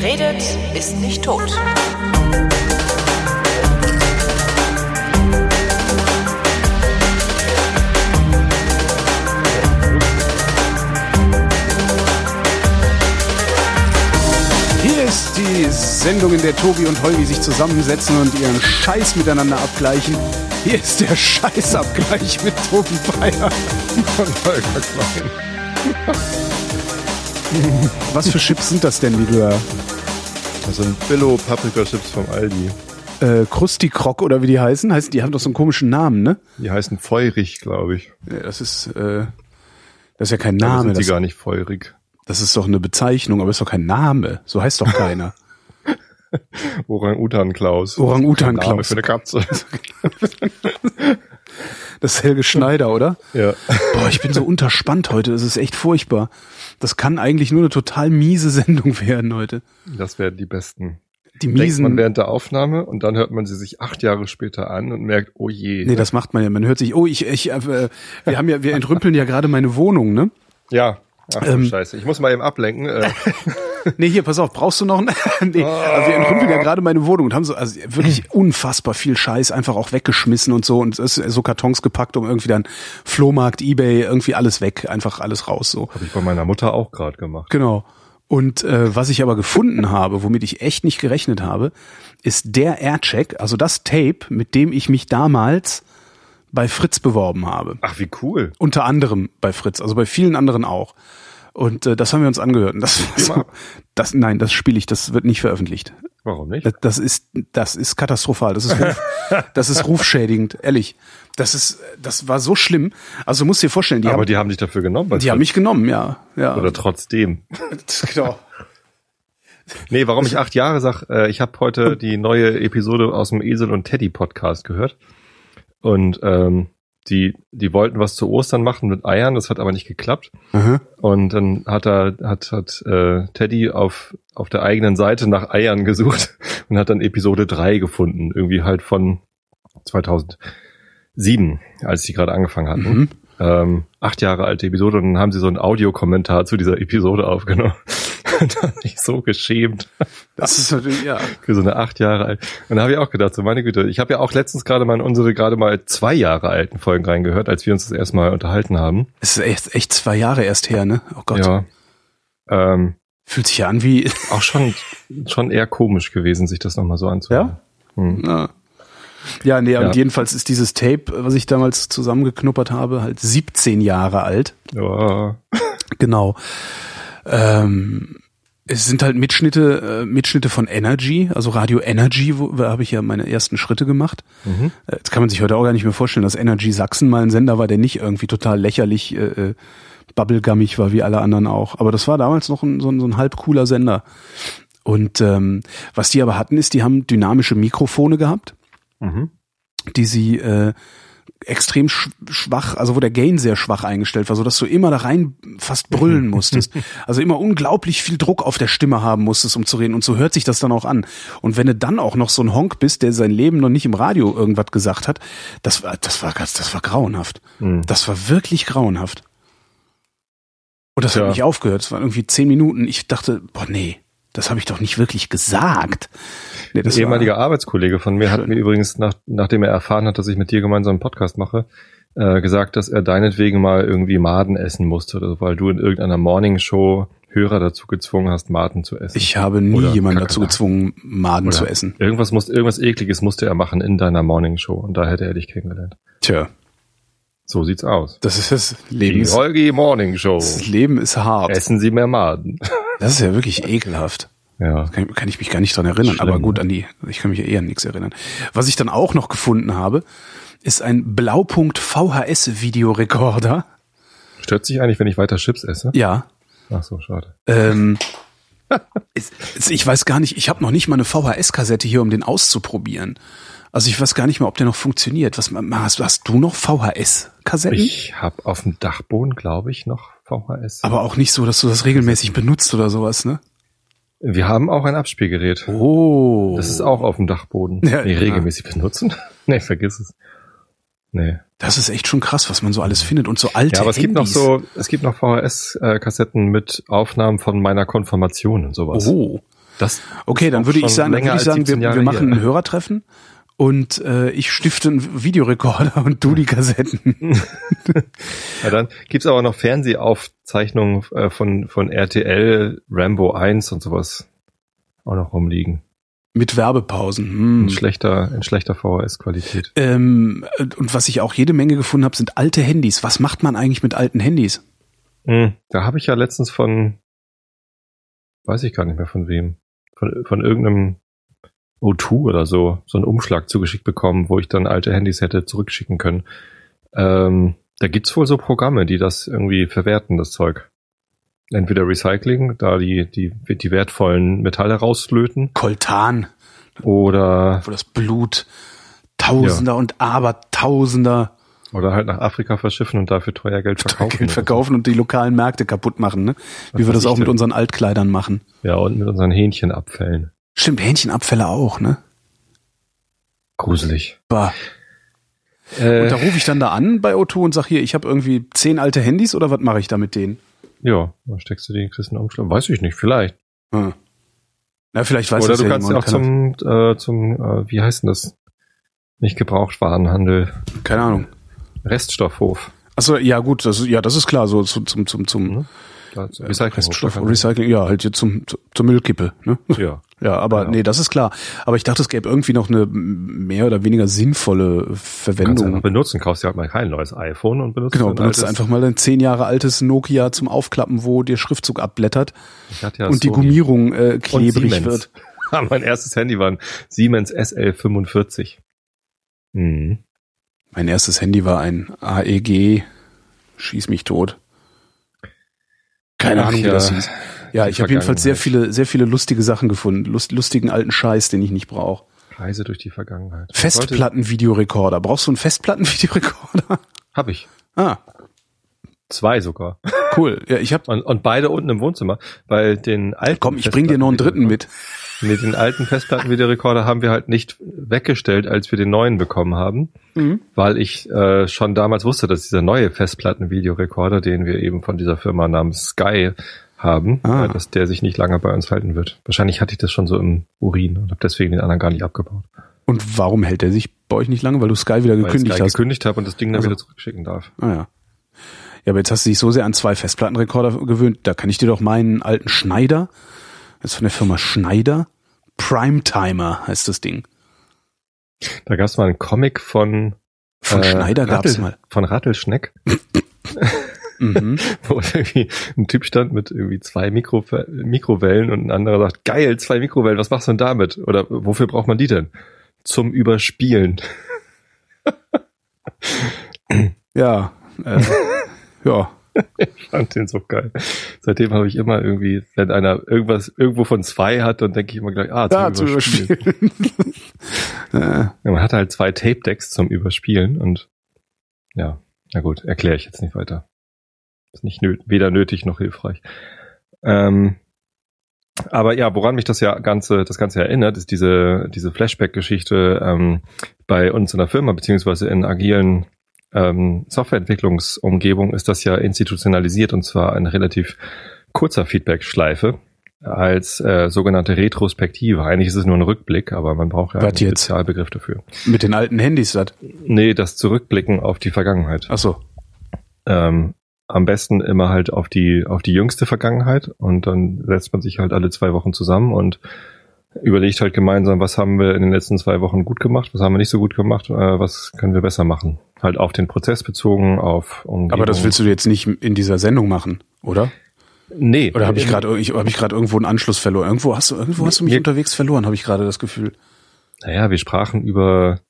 Wer redet, ist nicht tot. Hier ist die Sendung, in der Tobi und Holgi sich zusammensetzen und ihren Scheiß miteinander abgleichen. Hier ist der Scheißabgleich mit Tobi Bayer und Holger Klein. Was für Chips sind das denn, die du da? Das sind Billo Paprika Chips vom Aldi. Äh, Krusty Krok oder wie die heißen? heißen? Die haben doch so einen komischen Namen, ne? Die heißen feurig, glaube ich. Ja, das ist, äh, das ist ja kein Name. sind die Das, gar nicht feurig. das ist doch eine Bezeichnung, aber ist doch kein Name. So heißt doch keiner. Orang-Utan Klaus. Orang-Utan Name für eine Katze. Das ist Helge Schneider, oder? ja. Boah, ich bin so unterspannt heute. Das ist echt furchtbar. Das kann eigentlich nur eine total miese Sendung werden heute. Das wären die besten. Die Denkt man miesen. während der Aufnahme und dann hört man sie sich acht Jahre später an und merkt, oh je. Nee, das macht man ja. Man hört sich, oh, ich, ich, äh, wir haben ja, wir entrümpeln ja gerade meine Wohnung, ne? ja. Ach Ähm. Scheiße. Ich muss mal eben ablenken. Äh, Nee, hier, pass auf, brauchst du noch einen? nee, aber wir entrümpeln ja gerade meine Wohnung und haben so also wirklich unfassbar viel Scheiß einfach auch weggeschmissen und so und so Kartons gepackt, um irgendwie dann Flohmarkt, Ebay, irgendwie alles weg, einfach alles raus so. Habe ich bei meiner Mutter auch gerade gemacht. Genau. Und äh, was ich aber gefunden habe, womit ich echt nicht gerechnet habe, ist der Aircheck, also das Tape, mit dem ich mich damals bei Fritz beworben habe. Ach, wie cool. Unter anderem bei Fritz, also bei vielen anderen auch. Und äh, das haben wir uns angehört. Und das, ab. das nein, das spiele ich, das wird nicht veröffentlicht. Warum nicht? Das, das ist das ist katastrophal. Das ist Ruf, das ist rufschädigend, ehrlich. Das ist das war so schlimm. Also du musst dir vorstellen, die Aber haben die haben dich dafür genommen. die haben mich genommen, ja, ja. Oder trotzdem. genau. Nee, warum ich acht Jahre sag, äh, ich habe heute die neue Episode aus dem Esel und Teddy Podcast gehört. Und ähm, die, die wollten was zu Ostern machen mit Eiern, das hat aber nicht geklappt. Aha. Und dann hat er, hat, hat äh, Teddy auf, auf der eigenen Seite nach Eiern gesucht und hat dann Episode drei gefunden, irgendwie halt von 2007, als die gerade angefangen hatten. Mhm. Ähm, acht Jahre alte Episode und dann haben sie so einen Audiokommentar zu dieser Episode aufgenommen. da hab ich so geschämt Das ist natürlich, ja. für so eine acht Jahre alt. Und da habe ich auch gedacht, so meine Güte, ich habe ja auch letztens gerade mal in unsere gerade mal zwei Jahre alten Folgen reingehört, als wir uns das erste Mal unterhalten haben. Es ist echt, echt zwei Jahre erst her, ne? Oh Gott. Ja. Ähm, Fühlt sich ja an wie. auch schon, schon eher komisch gewesen, sich das nochmal so anzuhören. Hm. Ja, ja nee, Ja. und jedenfalls ist dieses Tape, was ich damals zusammengeknuppert habe, halt 17 Jahre alt. Ja. Genau. Ähm, es sind halt Mitschnitte, äh, Mitschnitte von Energy, also Radio Energy, wo da habe ich ja meine ersten Schritte gemacht. Mhm. Äh, Jetzt kann man sich heute auch gar nicht mehr vorstellen, dass Energy Sachsen mal ein Sender war, der nicht irgendwie total lächerlich äh, äh, bubblegummig war wie alle anderen auch. Aber das war damals noch ein, so, ein, so ein halb cooler Sender. Und ähm, was die aber hatten, ist, die haben dynamische Mikrofone gehabt Mhm. die sie äh, extrem sch schwach, also wo der Gain sehr schwach eingestellt war, so dass du immer da rein fast brüllen musstest. Also immer unglaublich viel Druck auf der Stimme haben musstest, um zu reden. Und so hört sich das dann auch an. Und wenn du dann auch noch so ein Honk bist, der sein Leben noch nicht im Radio irgendwas gesagt hat, das war, das war ganz, das war grauenhaft. Mhm. Das war wirklich grauenhaft. Und das Tja. hat nicht aufgehört. Es waren irgendwie zehn Minuten. Ich dachte, boah, nee, das habe ich doch nicht wirklich gesagt. Nee, das Ein war- ehemaliger Arbeitskollege von mir hat mir übrigens, nach, nachdem er erfahren hat, dass ich mit dir gemeinsam einen Podcast mache, äh, gesagt, dass er deinetwegen mal irgendwie Maden essen musste, oder so, weil du in irgendeiner Morningshow Hörer dazu gezwungen hast, Maden zu essen. Ich habe nie Oder jemanden dazu Kakerlaken. gezwungen, Maden Oder zu essen. Irgendwas muss, irgendwas ekliges musste er machen in deiner Morningshow und da hätte er dich kennengelernt. Tja, So sieht's aus. das ist das Leben. Die Holgi Morningshow. das Leben ist hart. Essen Sie mehr Maden. Das ist ja wirklich ekelhaft. Ja. Kann, kann ich mich gar nicht dran erinnern. Schlimm, aber gut, ne? an die, ich kann mich ja eher an nichts erinnern. Was ich dann auch noch gefunden habe, ist ein Blaupunkt VHS Videorekorder. Stört sich eigentlich, wenn ich weiter Chips esse? Ja. Ach so, schade. Ähm, ich weiß gar nicht, ich habe noch nicht mal eine VHS-Kassette hier, um den auszuprobieren. Also ich weiß gar nicht mehr, ob der noch funktioniert. Was hast, hast du noch VHS-Kassetten? Ich habe auf dem Dachboden, glaube ich, noch VHS. Aber auch nicht so, dass du das regelmäßig benutzt oder sowas, ne? Wir haben auch ein Abspielgerät. Oh. Das ist auch auf dem Dachboden. Ja, nee, ja. regelmäßig benutzen? nee, vergiss es. Nee. Das ist echt schon krass, was man so alles findet und so alte Ja, aber es gibt noch Handys. so, es gibt noch VHS-Kassetten mit Aufnahmen von meiner Konfirmation und sowas. Oh. Das Okay, dann würde ich sagen, dann würde ich sagen, wir, 17 Jahre wir machen ein Hörertreffen und äh, ich stifte einen Videorekorder und du die Kassetten. Ja, dann gibt's aber noch Fernsehaufzeichnungen äh, von, von RTL, Rambo 1 und sowas auch noch rumliegen. Mit Werbepausen. In Hm. schlechter, in schlechter VHS-Qualität. Ähm, und was ich auch jede Menge gefunden habe, sind alte Handys. Was macht man eigentlich mit alten Handys? Hm, Da habe ich ja letztens von, weiß ich gar nicht mehr von wem, von, von irgendeinem O2 oder so, so einen Umschlag zugeschickt bekommen, wo ich dann alte Handys hätte zurückschicken können. Ähm, da gibt's wohl so Programme, die das irgendwie verwerten, das Zeug. Entweder Recycling, da die, die, die wertvollen Metalle rauslöten, Koltan, oder, wo das Blut Tausender und Abertausender oder halt nach Afrika verschiffen und dafür teuer Geld verkaufen. Geld verkaufen und die lokalen Märkte kaputt machen, ne? Wie wir das auch mit denn? unseren Altkleidern machen. Ja, und mit unseren Hähnchenabfällen. Stimmt, Hähnchenabfälle auch, ne? Gruselig. Bah. Äh, Und da rufe ich dann da an bei O2 und sag hier, ich habe irgendwie zehn alte Handys oder was mache ich da mit denen? ja, dann steckst du die in Christen Umschlag. Weiß ich nicht, vielleicht. Hm. Na, vielleicht weiß Oder das du ja kannst ja auch jemand, zum, äh, zum äh, wie heißt denn das? Nicht Gebrauchtwarenhandel. keine, keine Ahnung. Reststoffhof. Achso, ja gut, das ist, ja, das ist klar, so zum, zum, zum, zum Mhm. Reststoff, Recycling, ja, halt jetzt zum, zu- zur Müllkippe, ne? Ja. Ja, aber Genau. nee, das ist klar. Aber ich dachte, es gäbe irgendwie noch eine mehr oder weniger sinnvolle Kannst du Verwendung. einfach benutzen, kaufst dir halt mal kein neues iPhone und benutzt Genau, benutzt einfach mal ein zehn Jahre altes Nokia zum Aufklappen, wo der Schriftzug abblättert ja und die Gummierung äh, klebrig wird. mein erstes Handy war ein Siemens SL45. Mhm. Mein erstes Handy war ein AEG, schieß mich tot. Keine Ach Ahnung, wie ja, das hieß. Ja, die ich habe jedenfalls sehr viele, sehr viele lustige Sachen gefunden. Lust, lustigen alten Scheiß, den ich nicht brauche. Reise durch die Vergangenheit. Festplattenvideorekorder. Brauchst du einen Festplattenvideorekorder? Habe ich. Ah, Zwei sogar. cool. Ja, ich habe Und, und beide unten im Wohnzimmer. Weil den alten. Komm, ich bring dir noch einen dritten mit. Nee, den alten Festplattenvideorekorder haben wir halt nicht weggestellt, als wir den neuen bekommen haben, Mhm. weil ich äh, schon damals wusste, dass dieser neue Festplattenvideorekorder, den wir eben von dieser Firma namens Sky haben, Ah. äh, dass der sich nicht lange bei uns halten wird. Wahrscheinlich hatte ich das schon so im Urin und habe deswegen den anderen gar nicht abgebaut. Und warum hält er sich bei euch nicht lange? Weil du Sky wieder Weil ich gekündigt Sky hast. gekündigt habe und das Ding dann Also. wieder zurückschicken darf. Ah ja. Ja, aber jetzt hast du dich so sehr an zwei Festplattenrekorder gewöhnt. Da kann ich dir doch meinen alten Schneider, das ist von der Firma Schneider, Primetimer heißt das Ding. Da gab es mal einen Comic von Von äh, Schneider gab's Rattel- mal. Von Rattelschneck. Mhm. wo irgendwie ein Typ stand mit irgendwie zwei Mikro Mikrowellen und ein anderer sagt, geil, zwei Mikrowellen, was machst du denn damit? Oder wofür braucht man die denn? Zum Überspielen. Ja, äh, ja. Ich fand den so geil. Seitdem habe ich immer irgendwie, wenn einer irgendwas irgendwo von zwei hat, dann denke ich immer gleich, ah, zum Ja, zu Überspielen. überspielen. äh, Ja, man hat halt zwei Tape-Decks zum Überspielen und ja, na gut, erkläre ich jetzt nicht weiter. Ist nicht nö weder nötig noch hilfreich. Ähm, aber ja, woran mich das ja ganze, das Ganze erinnert, ist diese, diese Flashback-Geschichte ähm, bei uns in der Firma, beziehungsweise in agilen ähm, Softwareentwicklungsumgebung ist das ja institutionalisiert und zwar eine relativ kurzer Feedback-Schleife als äh, sogenannte Retrospektive. Eigentlich ist es nur ein Rückblick, aber man braucht ja einen jetzt? Spezialbegriff dafür. mit den alten Handys das. Nee, das Zurückblicken auf die Vergangenheit. Ach so. Ähm, am besten immer halt auf die, auf die jüngste Vergangenheit und dann setzt man sich halt alle zwei Wochen zusammen und überlegt halt gemeinsam, was haben wir in den letzten zwei Wochen gut gemacht, was haben wir nicht so gut gemacht, äh, was können wir besser machen. Halt auf den Prozess bezogen, auf Umgebung. Aber das willst du jetzt nicht in dieser Sendung machen, oder? Nee. Oder habe ich gerade ich, hab ich gerade irgendwo einen Anschluss verloren? Irgendwo hast du irgendwo hast du mich Mir- unterwegs verloren, habe ich gerade das Gefühl. Naja, wir sprachen über,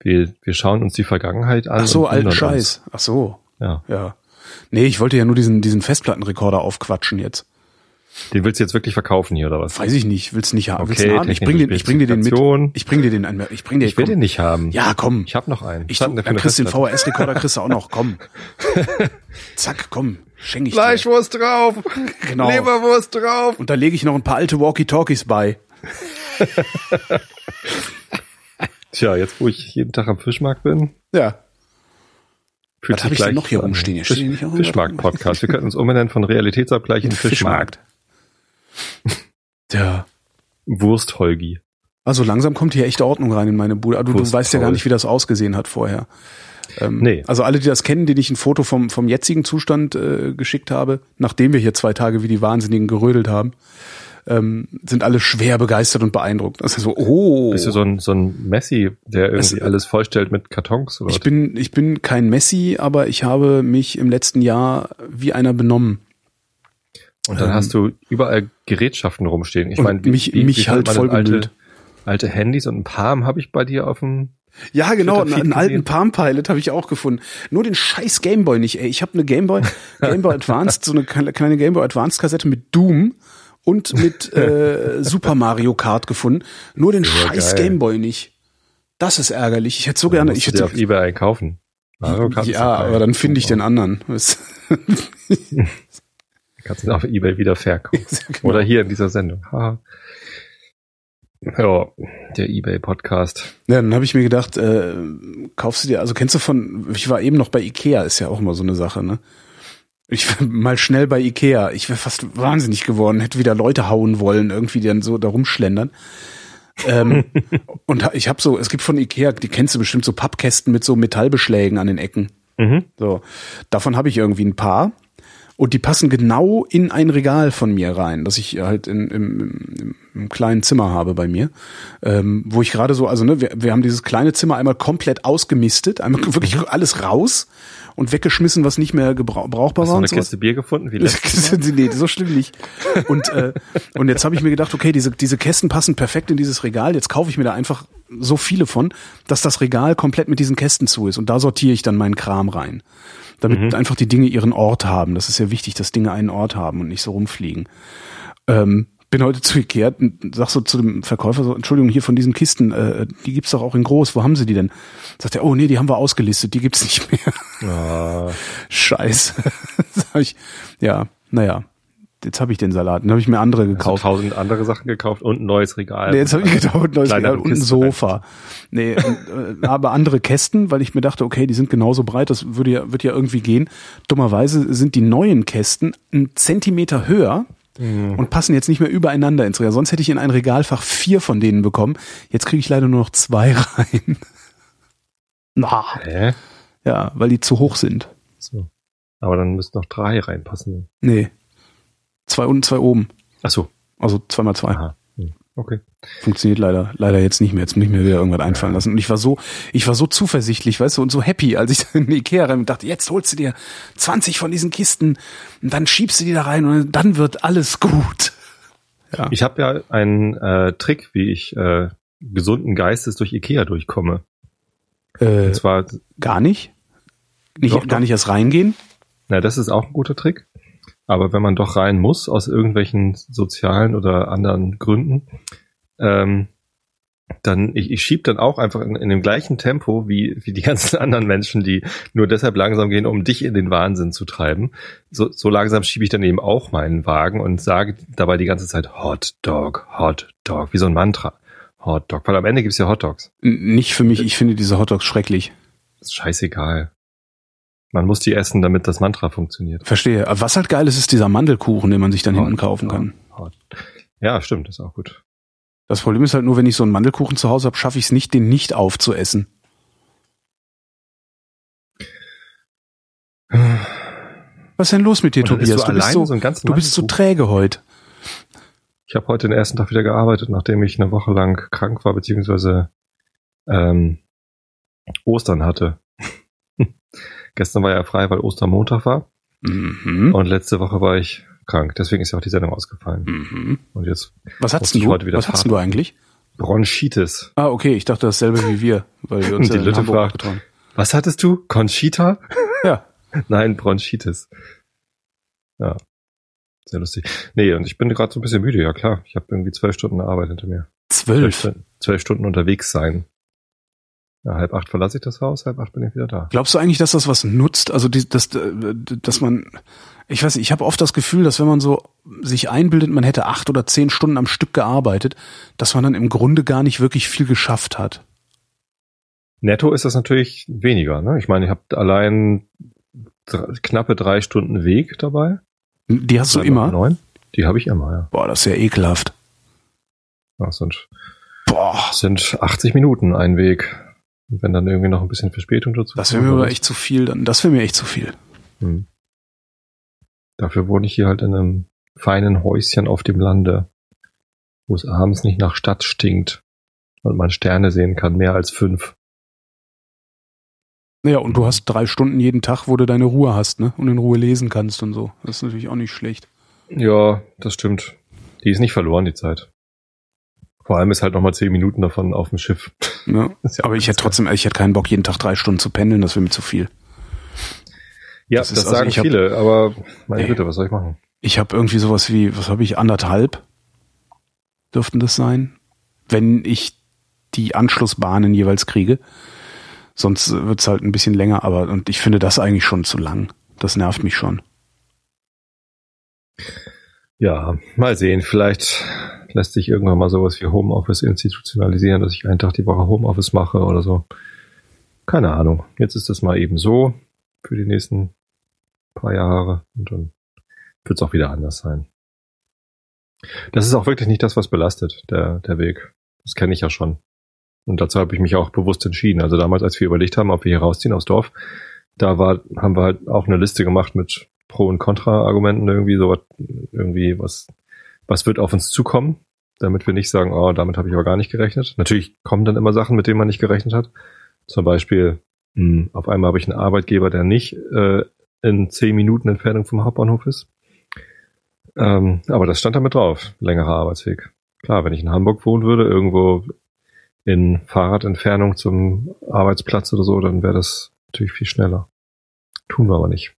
wir, wir schauen uns die Vergangenheit an. Ach so, alten Scheiß. Ach so. Ja. Ja. Nee, ich wollte ja nur diesen diesen Festplattenrekorder aufquatschen jetzt. Den willst du jetzt wirklich verkaufen hier oder was? Weiß ich nicht, willst nicht haben. Okay, haben? Ich bring den ich bring dir den mit. Ich bring dir den einmal. Ich bring dir Ich will komm. den nicht haben. Ja, komm. Ich habe noch einen. Ich dann kriegst den? VHS-Rekorder kriegst du auch noch. Komm. Zack, komm. Schenk ich dir. Fleischwurst drauf. Genau. Leberwurst drauf. Und da lege ich noch ein paar alte Walkie-Talkies bei. Tja, jetzt wo ich jeden Tag am Fischmarkt bin, Ja. fühlt Was sich hab ich denn noch hier an. rumstehen? Hier Fisch, Fischmarkt-Podcast. Wir könnten uns umbenennen von Realitätsabgleich in Fischmarkt. Ja. Wurst-Holgi. Also langsam kommt hier echt Ordnung rein in meine Bude. Du, du weißt ja gar nicht, wie das ausgesehen hat vorher. Ähm, Nee. Also alle, die das kennen, denen ich ein Foto vom, vom jetzigen Zustand äh, geschickt habe, nachdem wir hier zwei Tage wie die Wahnsinnigen gerödelt haben, ähm, sind alle schwer begeistert und beeindruckt. Also so, oh. Bist du so ein, so ein Messi, der irgendwie Es- alles vollstellt mit Kartons? Oder ich was? bin, ich bin kein Messi, aber ich habe mich im letzten Jahr wie einer benommen. Und dann ähm, hast du überall Gerätschaften rumstehen. Ich meine, wie- mich- wie- mich wie halt vollgemüllt. Alte, alte Handys und ein Palm habe ich bei dir auf dem. Ja, genau, einen, einen alten. Palm Pilot habe ich auch gefunden. Nur den scheiß Gameboy nicht, ey. Ich habe eine Gameboy, Gameboy Advanced, so eine kleine Gameboy Advanced Kassette mit Doom und mit äh, Super Mario Kart gefunden. Nur den scheiß geil. Gameboy nicht. Das ist ärgerlich. Ich hätte so gerne, ich hätte auf Ebay einkaufen. Mario Kart ja, aber dann finde ich den anderen. Kannst du auf Ebay wieder verkaufen. Genau. Oder hier in dieser Sendung. Ja, der Ebay-Podcast. Ja, dann habe ich mir gedacht, äh, kaufst du dir, also kennst du von, ich war eben noch bei Ikea, ist ja auch immer so eine Sache, ne? Ich war mal schnell bei Ikea, ich wäre fast wahnsinnig geworden, hätte wieder Leute hauen wollen, irgendwie dann so da rumschlendern. ähm, und ich habe so, es gibt von Ikea, die kennst du bestimmt, so Pappkästen mit so Metallbeschlägen an den Ecken. Mhm. So, davon habe ich irgendwie ein paar. Und die passen genau in ein Regal von mir rein, das ich halt in, im, im, kleinen Zimmer habe bei mir. Ähm, wo ich gerade so, also ne, wir, wir haben dieses kleine Zimmer einmal komplett ausgemistet, einmal wirklich alles raus und weggeschmissen, was nicht mehr brauchbar Hast du war. eine. Kiste Bier gefunden? Wie nee, so schlimm nicht. Und, äh, und jetzt habe ich mir gedacht, okay, diese, diese Kästen passen perfekt in dieses Regal. Jetzt kaufe ich mir da einfach so viele von, dass das Regal komplett mit diesen Kästen zu ist. Und da sortiere ich dann meinen Kram rein. Damit einfach die Dinge ihren Ort haben. Das ist ja wichtig, dass Dinge einen Ort haben und nicht so rumfliegen. Ähm, bin heute zu Ikea und sag so zu dem Verkäufer so, Entschuldigung, hier von diesen Kisten, äh, die gibt's doch auch in groß, wo haben sie die denn? Sagt er, oh nee, die haben wir ausgelistet, die gibt's nicht mehr. Ah, Scheiße. Sag ich, ja, naja, jetzt habe ich den Salat. Dann habe ich mir andere du gekauft. tausend andere Sachen gekauft und ein neues Regal. Nee, jetzt habe ich gekauft ein neues Regal und ein. Sofa. Nee, und, äh, aber andere Kästen, weil ich mir dachte, okay, die sind genauso breit, das würde ja, wird ja irgendwie gehen. Dummerweise sind die neuen Kästen einen Zentimeter höher Mhm. und passen jetzt nicht mehr übereinander ins Regal. Sonst hätte ich in ein Regalfach vier von denen bekommen. Jetzt kriege ich leider nur noch zwei rein. Na, Hä? ja, weil die zu hoch sind. So. Aber dann müssten noch drei reinpassen. Nee. Zwei unten, zwei oben. Ach so. Also zweimal zwei. Aha. Hm. Okay. Funktioniert leider, leider jetzt nicht mehr. Jetzt muss ich mir wieder irgendwas einfallen lassen. Und ich war so, ich war so zuversichtlich, weißt du, und so happy, als ich in die Ikea rein und dachte, jetzt holst du dir 20 von diesen Kisten und dann schiebst du die da rein und dann wird alles gut. Ja. Ich habe ja einen äh, Trick, wie ich äh, gesunden Geistes durch Ikea durchkomme. Äh, Und zwar, gar nicht? Nicht, Doch, gar nicht erst reingehen? na, das ist auch ein guter Trick. Aber wenn man doch rein muss, aus irgendwelchen sozialen oder anderen Gründen, ähm, dann, ich, ich schieb dann auch einfach in, in dem gleichen Tempo wie, wie die ganzen anderen Menschen, die nur deshalb langsam gehen, um dich in den Wahnsinn zu treiben. So, so langsam schiebe ich dann eben auch meinen Wagen und sage dabei die ganze Zeit Hot Dog, Hot Dog, wie so ein Mantra. Hot Dog, weil am Ende gibt's ja Hot Dogs. Nicht für mich, ich finde diese Hotdogs schrecklich. Ist scheißegal. Man muss die essen, damit das Mantra funktioniert. Verstehe. Aber was halt geil ist, ist dieser Mandelkuchen, den man sich dann hinten kaufen kann. Hot. Ja, stimmt, ist auch gut. Das Problem ist halt nur, wenn ich so einen Mandelkuchen zu Hause habe, schaffe ich es nicht, den nicht aufzuessen. Was ist denn los mit dir, Tobias? isst Du bist, so, so du bist so träge heute. Ich habe heute den ersten Tag wieder gearbeitet, nachdem ich eine Woche lang krank war, beziehungsweise ähm, Ostern hatte. Gestern war ja frei, weil Ostermontag war. Mhm. Und letzte Woche war ich krank. Deswegen ist ja auch die Sendung ausgefallen. Mhm. Und jetzt Was hast du? heute wieder Was hast du eigentlich? Bronchitis. Ah, okay, ich dachte dasselbe wie wir, weil wir uns Die ja Lütte Hamburg fragt. getroffen Was hattest du? Conchita? Ja. Nein, Bronchitis. Ja. Sehr lustig. Nee, und ich bin gerade so ein bisschen müde, ja klar. Ich habe irgendwie zwölf Stunden Arbeit hinter mir. Zwölf, zwölf Stunden unterwegs sein. Ja, halb acht verlasse ich das Haus, halb acht bin ich wieder da. Glaubst du eigentlich, dass das was nutzt? Also, die, dass, äh, dass man, ich weiß nicht, ich habe oft das Gefühl, dass wenn man so sich einbildet, man hätte acht oder zehn Stunden am Stück gearbeitet, dass man dann im Grunde gar nicht wirklich viel geschafft hat. Netto ist das natürlich weniger. Ne? Ich meine, ich habe allein dr knappe drei Stunden Weg dabei. Die hast du Drei immer? Neun. Die habe ich immer, ja. Boah, das ist ja ekelhaft. Das sind, Boah. sind 80 Minuten ein Weg. Und wenn dann irgendwie noch ein bisschen Verspätung dazu Das wäre mir aber echt zu viel, dann, das wäre mir echt zu viel. Hm. Dafür wohne ich hier halt in einem feinen Häuschen auf dem Lande, wo es abends nicht nach Stadt stinkt und man Sterne sehen kann, mehr als fünf. Ja, und du hast drei Stunden jeden Tag, wo du deine Ruhe hast, ne? Und in Ruhe lesen kannst und so. Das ist natürlich auch nicht schlecht. Ja, das stimmt. Die ist nicht verloren, die Zeit. Vor allem ist halt nochmal zehn Minuten davon auf dem Schiff. Ja, ja aber ich hätte trotzdem, ich hätte keinen Bock, jeden Tag drei Stunden zu pendeln, das wäre mir zu viel. Ja, das, das ist, also sagen viele, hab, aber meine ey, Güte, was soll ich machen? Ich habe irgendwie sowas wie, was habe ich, anderthalb dürften das sein, wenn ich die Anschlussbahnen jeweils kriege. Sonst wird's halt ein bisschen länger, aber und ich finde das eigentlich schon zu lang. Das nervt mich schon. Ja, mal sehen. Vielleicht lässt sich irgendwann mal sowas wie Homeoffice institutionalisieren, dass ich einen Tag die Woche Homeoffice mache oder so. Keine Ahnung. Jetzt ist das mal eben so für die nächsten paar Jahre und dann wird es auch wieder anders sein. Das ist auch wirklich nicht das, was belastet, der, der Weg. Das kenne ich ja schon. Und dazu habe ich mich auch bewusst entschieden. Also damals, als wir überlegt haben, ob wir hier rausziehen aus Dorf, da war, haben wir halt auch eine Liste gemacht mit Pro- und Kontra-Argumenten irgendwie, so irgendwie, was, was wird auf uns zukommen, damit wir nicht sagen, oh, damit habe ich aber gar nicht gerechnet. Natürlich kommen dann immer Sachen, mit denen man nicht gerechnet hat. Zum Beispiel, mh, hm, auf einmal habe ich einen Arbeitgeber, der nicht äh, in zehn Minuten Entfernung vom Hauptbahnhof ist. Ähm, aber das stand damit drauf, längerer Arbeitsweg. Klar, wenn ich in Hamburg wohnen würde, irgendwo in Fahrradentfernung zum Arbeitsplatz oder so, dann wäre das natürlich viel schneller. Tun wir aber nicht.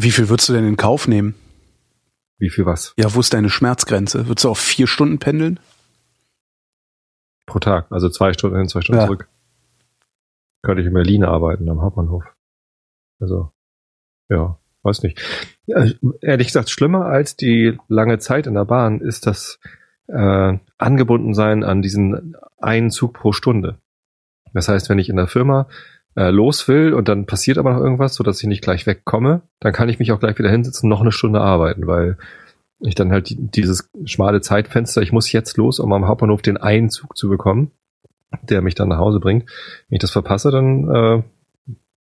Wie viel würdest du denn in Kauf nehmen? Wie viel was? Ja, wo ist deine Schmerzgrenze? Würdest du auf vier Stunden pendeln? Pro Tag, also zwei Stunden hin, zwei Stunden ja. zurück. Könnte ich in Berlin arbeiten, am Hauptbahnhof. Also, ja, weiß nicht. Ja, ehrlich gesagt, schlimmer als die lange Zeit in der Bahn ist das äh, angebunden sein an diesen einen Zug pro Stunde. Das heißt, wenn ich in der Firma äh, los will und dann passiert aber noch irgendwas, so dass ich nicht gleich wegkomme, dann kann ich mich auch gleich wieder hinsetzen und noch eine Stunde arbeiten, weil ich dann halt die, dieses schmale Zeitfenster, ich muss jetzt los, um am Hauptbahnhof den einen Zug zu bekommen, der mich dann nach Hause bringt. Wenn ich das verpasse, dann äh,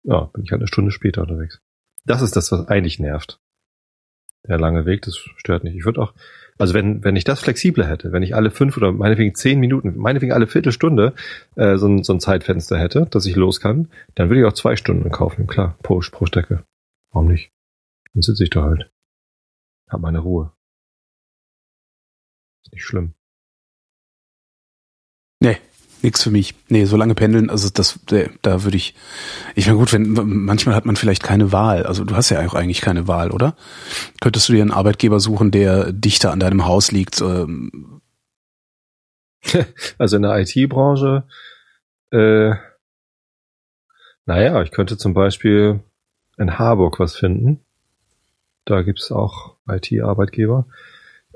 ja, bin ich halt eine Stunde später unterwegs. Das ist das, was eigentlich nervt. Der lange Weg, das stört nicht. Ich würde auch, also wenn, wenn ich das flexibler hätte, wenn ich alle fünf oder meinetwegen zehn Minuten, meinetwegen alle Viertelstunde äh, so, ein, so ein Zeitfenster hätte, dass ich los kann, dann würde ich auch zwei Stunden kaufen, klar, pro, pro Strecke. Warum nicht? Dann sitze ich da halt. Hab meine Ruhe. Ist nicht schlimm. Nix für mich. Nee, so lange pendeln, also das, da würde ich, ich meine gut, wenn, manchmal hat man vielleicht keine Wahl. Also du hast ja auch eigentlich keine Wahl, oder? Könntest du dir einen Arbeitgeber suchen, der dichter an deinem Haus liegt? Ähm? Also in der IT-Branche, äh, naja, ich könnte zum Beispiel in Harburg was finden. Da gibt's auch IT-Arbeitgeber.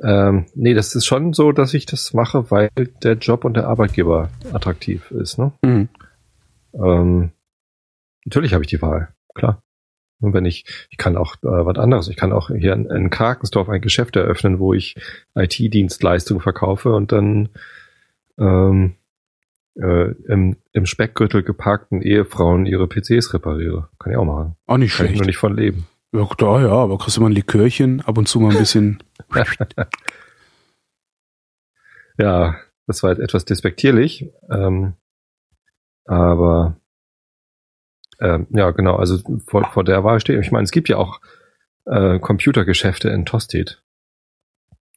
Ähm, nee, das ist schon so, dass ich das mache, weil der Job und der Arbeitgeber attraktiv ist. Ne? Mhm. Ähm, natürlich habe ich die Wahl, klar. Und wenn ich, ich kann auch äh, was anderes, ich kann auch hier in, in Karkensdorf ein Geschäft eröffnen, wo ich IT-Dienstleistungen verkaufe und dann ähm, äh, im, im Speckgürtel geparkten Ehefrauen ihre PCs repariere. Kann ich auch machen. Auch nicht kann schlecht. Kann ich nur nicht von leben. Ja, da, ja, aber kriegst du mal ein Likörchen, ab und zu mal ein bisschen. ja, das war jetzt etwas despektierlich. Ähm, aber ähm, ja, genau, also vor, vor der Wahl stehe ich. Ich meine, es gibt ja auch äh, Computergeschäfte in Tostedt.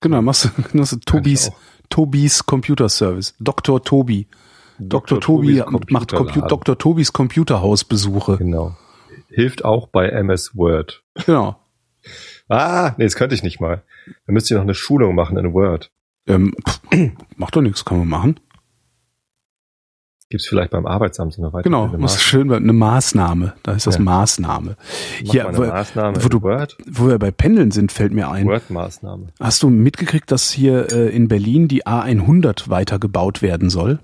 Genau, machst du, machst du Tobis, Tobis Computer Service. Dr. Tobi. Dr. Dr. Tobi macht Compu Dr. Tobis Computerhausbesuche. Genau. Hilft auch bei MS Word. Genau. Ah, nee, das könnte ich nicht mal. Da müsst ihr noch eine Schulung machen in Word. Ähm, macht doch nichts, kann man machen. Gibt's vielleicht beim Arbeitsamt so eine weitere Genau, muss schön eine Maßnahme. Da ist das ja. Maßnahme. Hier, wo, Maßnahme wo, du, Word. wo wir bei Pendeln sind, fällt mir ein. Word-Maßnahme. Hast du mitgekriegt, dass hier äh, in Berlin die A100 weitergebaut werden soll?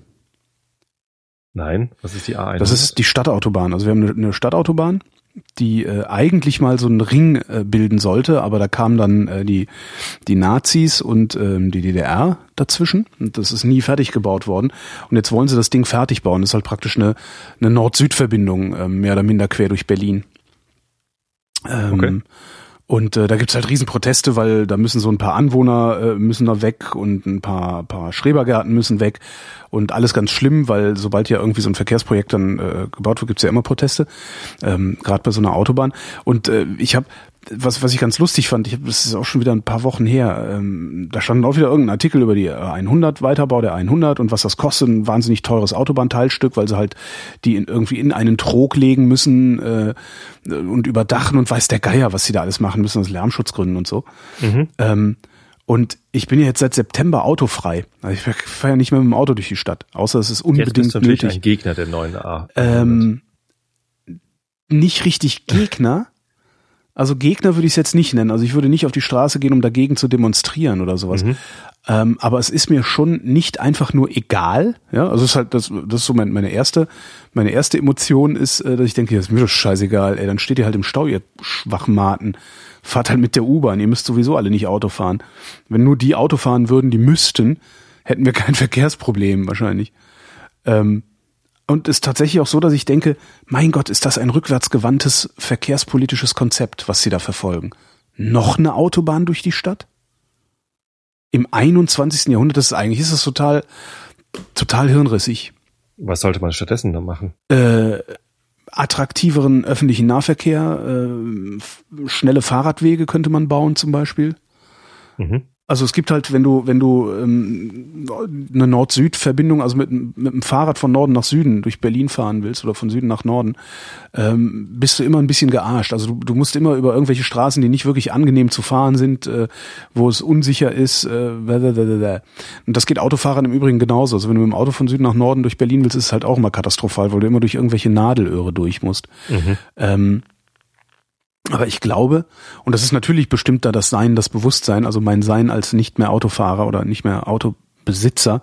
Nein, was ist die A100? Das ist die Stadtautobahn. Also wir haben eine, eine Stadtautobahn die äh, eigentlich mal so einen Ring äh, bilden sollte, aber da kamen dann äh, die, die Nazis und ähm, die DDR dazwischen und das ist nie fertig gebaut worden. Und jetzt wollen sie das Ding fertig bauen. Das ist halt praktisch eine, eine Nord-Süd-Verbindung, äh, mehr oder minder quer durch Berlin. Ähm, Okay. Und äh, da gibt's halt Riesenproteste, weil da müssen so ein paar Anwohner äh, müssen da weg und ein paar, paar Schrebergärten müssen weg und alles ganz schlimm, weil sobald ja irgendwie so ein Verkehrsprojekt dann äh, gebaut wird, gibt's ja immer Proteste, ähm, gerade bei so einer Autobahn. Und äh, ich habe was, was ich ganz lustig fand, ich das ist auch schon wieder ein paar Wochen her, ähm, da stand auch wieder irgendein Artikel über die äh, 100, Weiterbau der 100 und was das kostet, ein wahnsinnig teures Autobahnteilstück, weil sie halt die in, irgendwie in einen Trog legen müssen äh, und überdachen und weiß der Geier, was sie da alles machen müssen aus Lärmschutzgründen und so. Mhm. Ähm, und ich bin ja jetzt seit September autofrei. Also ich fahre ja nicht mehr mit dem Auto durch die Stadt, außer es ist Jetzt unbedingt bist du natürlich nötig. ein Gegner der neuen A. Ähm, nicht richtig Gegner. Also Gegner würde ich es jetzt nicht nennen. Also ich würde nicht auf die Straße gehen, um dagegen zu demonstrieren oder sowas. Mhm. Ähm, aber es ist mir schon nicht einfach nur egal. Ja, also es ist halt das, das ist so mein, meine erste, meine erste Emotion ist, äh, dass ich denke, das ist mir doch scheißegal. Ey, dann steht ihr halt im Stau, ihr Schwachmaten. Fahrt halt mit der U-Bahn. Ihr müsst sowieso alle nicht Auto fahren. Wenn nur die Auto fahren würden, die müssten, hätten wir kein Verkehrsproblem wahrscheinlich. Ähm, und ist tatsächlich auch so, dass ich denke, mein Gott, ist das ein rückwärtsgewandtes verkehrspolitisches Konzept, was sie da verfolgen. Noch eine Autobahn durch die Stadt? Im 21. Jahrhundert, das ist eigentlich, ist das total, total hirnrissig. Was sollte man stattdessen dann machen? Äh, attraktiveren öffentlichen Nahverkehr, äh, schnelle Fahrradwege könnte man bauen zum Beispiel. Mhm. Also es gibt halt, wenn du, wenn du ähm, eine Nord-Süd-Verbindung, also mit, mit dem Fahrrad von Norden nach Süden durch Berlin fahren willst oder von Süden nach Norden, ähm, bist du immer ein bisschen gearscht. Also du, du musst immer über irgendwelche Straßen, die nicht wirklich angenehm zu fahren sind, äh, wo es unsicher ist. Äh, blablabla. und das geht Autofahrern im Übrigen genauso. Also wenn du mit dem Auto von Süden nach Norden durch Berlin willst, ist es halt auch immer katastrophal, weil du immer durch irgendwelche Nadelöhre durch musst. Mhm. Ähm, aber ich glaube, und das ist natürlich bestimmt da das Sein, das Bewusstsein, also mein Sein als nicht mehr Autofahrer oder nicht mehr Autobesitzer,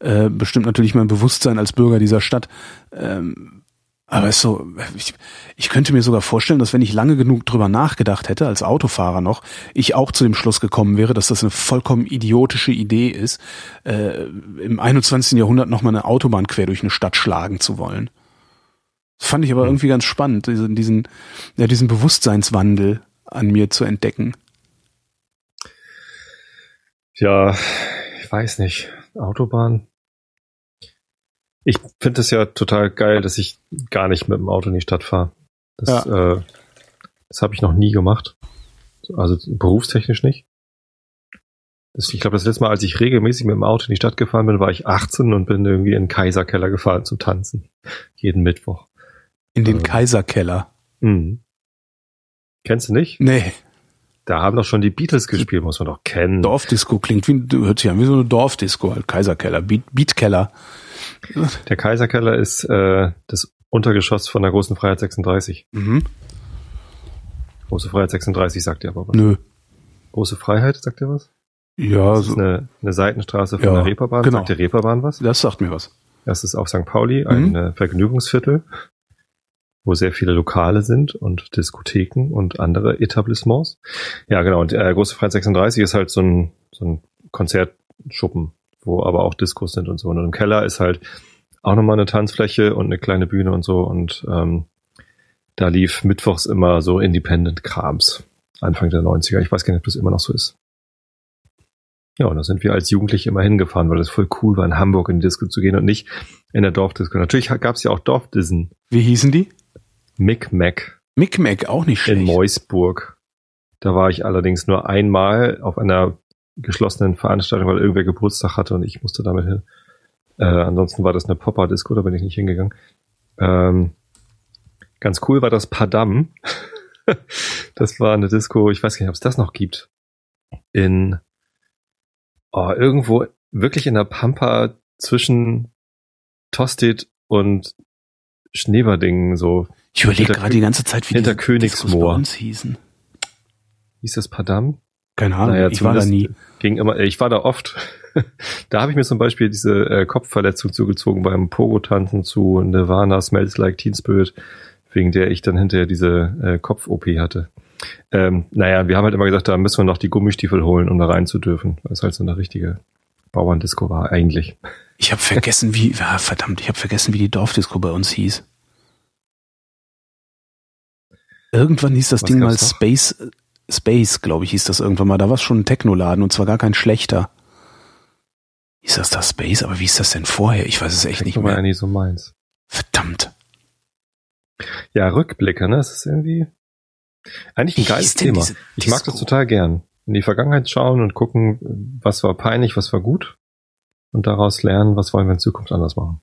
äh, bestimmt natürlich mein Bewusstsein als Bürger dieser Stadt. Ähm, aber es ist so, ich, ich könnte mir sogar vorstellen, dass wenn ich lange genug drüber nachgedacht hätte, als Autofahrer noch, ich auch zu dem Schluss gekommen wäre, dass das eine vollkommen idiotische Idee ist, äh, im 21. Jahrhundert nochmal eine Autobahn quer durch eine Stadt schlagen zu wollen. Das fand ich aber irgendwie ganz spannend, diesen, diesen, ja, diesen Bewusstseinswandel an mir zu entdecken. Ja, ich weiß nicht. Autobahn. Ich finde es ja total geil, dass ich gar nicht mit dem Auto in die Stadt fahre. Das, äh, das habe ich noch nie gemacht. Also berufstechnisch nicht. Das, ich glaube, das letzte Mal, als ich regelmäßig mit dem Auto in die Stadt gefahren bin, war ich 18 und bin irgendwie in den Kaiserkeller gefahren zum Tanzen. Jeden Mittwoch. In den Ähm. Kaiserkeller. Mhm. Kennst du nicht? Nee, Da haben doch schon die Beatles gespielt, muss man doch kennen. Dorfdisco klingt wie, hört sich an wie so eine Dorfdisco, halt Kaiserkeller, Beat, Beatkeller. Der Kaiserkeller ist äh, das Untergeschoss von der Großen Freiheit 36. Mhm. Große Freiheit 36 sagt ihr aber was. Nö. Große Freiheit, sagt ihr was? Ja, Das ist so, eine, eine Seitenstraße von Ja, der Reeperbahn. genau. Sagt die Reeperbahn was? das sagt mir was. Das ist auf St. Pauli ein Mhm. äh, Vergnügungsviertel, wo sehr viele Lokale sind und Diskotheken und andere Etablissements. Ja, genau. Und äh, Große Freiheit 36 ist halt so ein, so ein Konzertschuppen, wo aber auch Diskos sind und so. Und im Keller ist halt auch nochmal eine Tanzfläche und eine kleine Bühne und so. Und ähm, da lief mittwochs immer so Independent-Krams. Anfang der 90er. Ich weiß gar nicht, ob das immer noch so ist. Ja, und da sind wir als Jugendliche immer hingefahren, weil das voll cool war, in Hamburg in die Disco zu gehen und nicht in der Dorfdisco. Natürlich gab es ja auch Dorfdissen. Wie hießen die? Micmac Micmac, auch nicht in schlecht. Meusburg. Da war ich allerdings nur einmal auf einer geschlossenen Veranstaltung, weil irgendwer Geburtstag hatte und ich musste damit hin. Äh, ansonsten war das eine Popper-Disco, da bin ich nicht hingegangen. Ähm, ganz cool war das Padam. das war eine Disco, ich weiß gar nicht, ob es das noch gibt. In oh, irgendwo wirklich in der Pampa zwischen Tosted und Schneverdingen so. Ich überlege gerade die ganze Zeit, wie hinter die Königsmoor. Bei uns hießen. Hieß das Padam? Keine Ahnung, Naja, ich war da nie. Ging immer, ich war da oft. da habe ich mir zum Beispiel diese äh, Kopfverletzung zugezogen beim Pogo-Tanzen zu Nirvana, Smells Like Teen Spirit, wegen der ich dann hinterher diese äh, Kopf-OP hatte. Ähm, naja, wir haben halt immer gesagt, da müssen wir noch die Gummistiefel holen, um da rein zu dürfen. Das ist halt so eine richtige Bauerndisco war eigentlich. Ich habe vergessen, wie, ja, verdammt, ich habe vergessen, wie die Dorfdisco bei uns hieß. Irgendwann hieß das Was Ding mal Space, Space, glaube ich, hieß das irgendwann mal. Da war es schon ein Technoladen und zwar gar kein schlechter. Hieß das da Space? Aber wie ist das denn vorher? Ich weiß es echt Techno nicht mehr. Nicht so meins. Verdammt. Ja, Rückblicke, ne? Es ist irgendwie eigentlich ein geiles Thema. Ich mag das total gern. In die Vergangenheit schauen und gucken, was war peinlich, was war gut und daraus lernen, was wollen wir in Zukunft anders machen.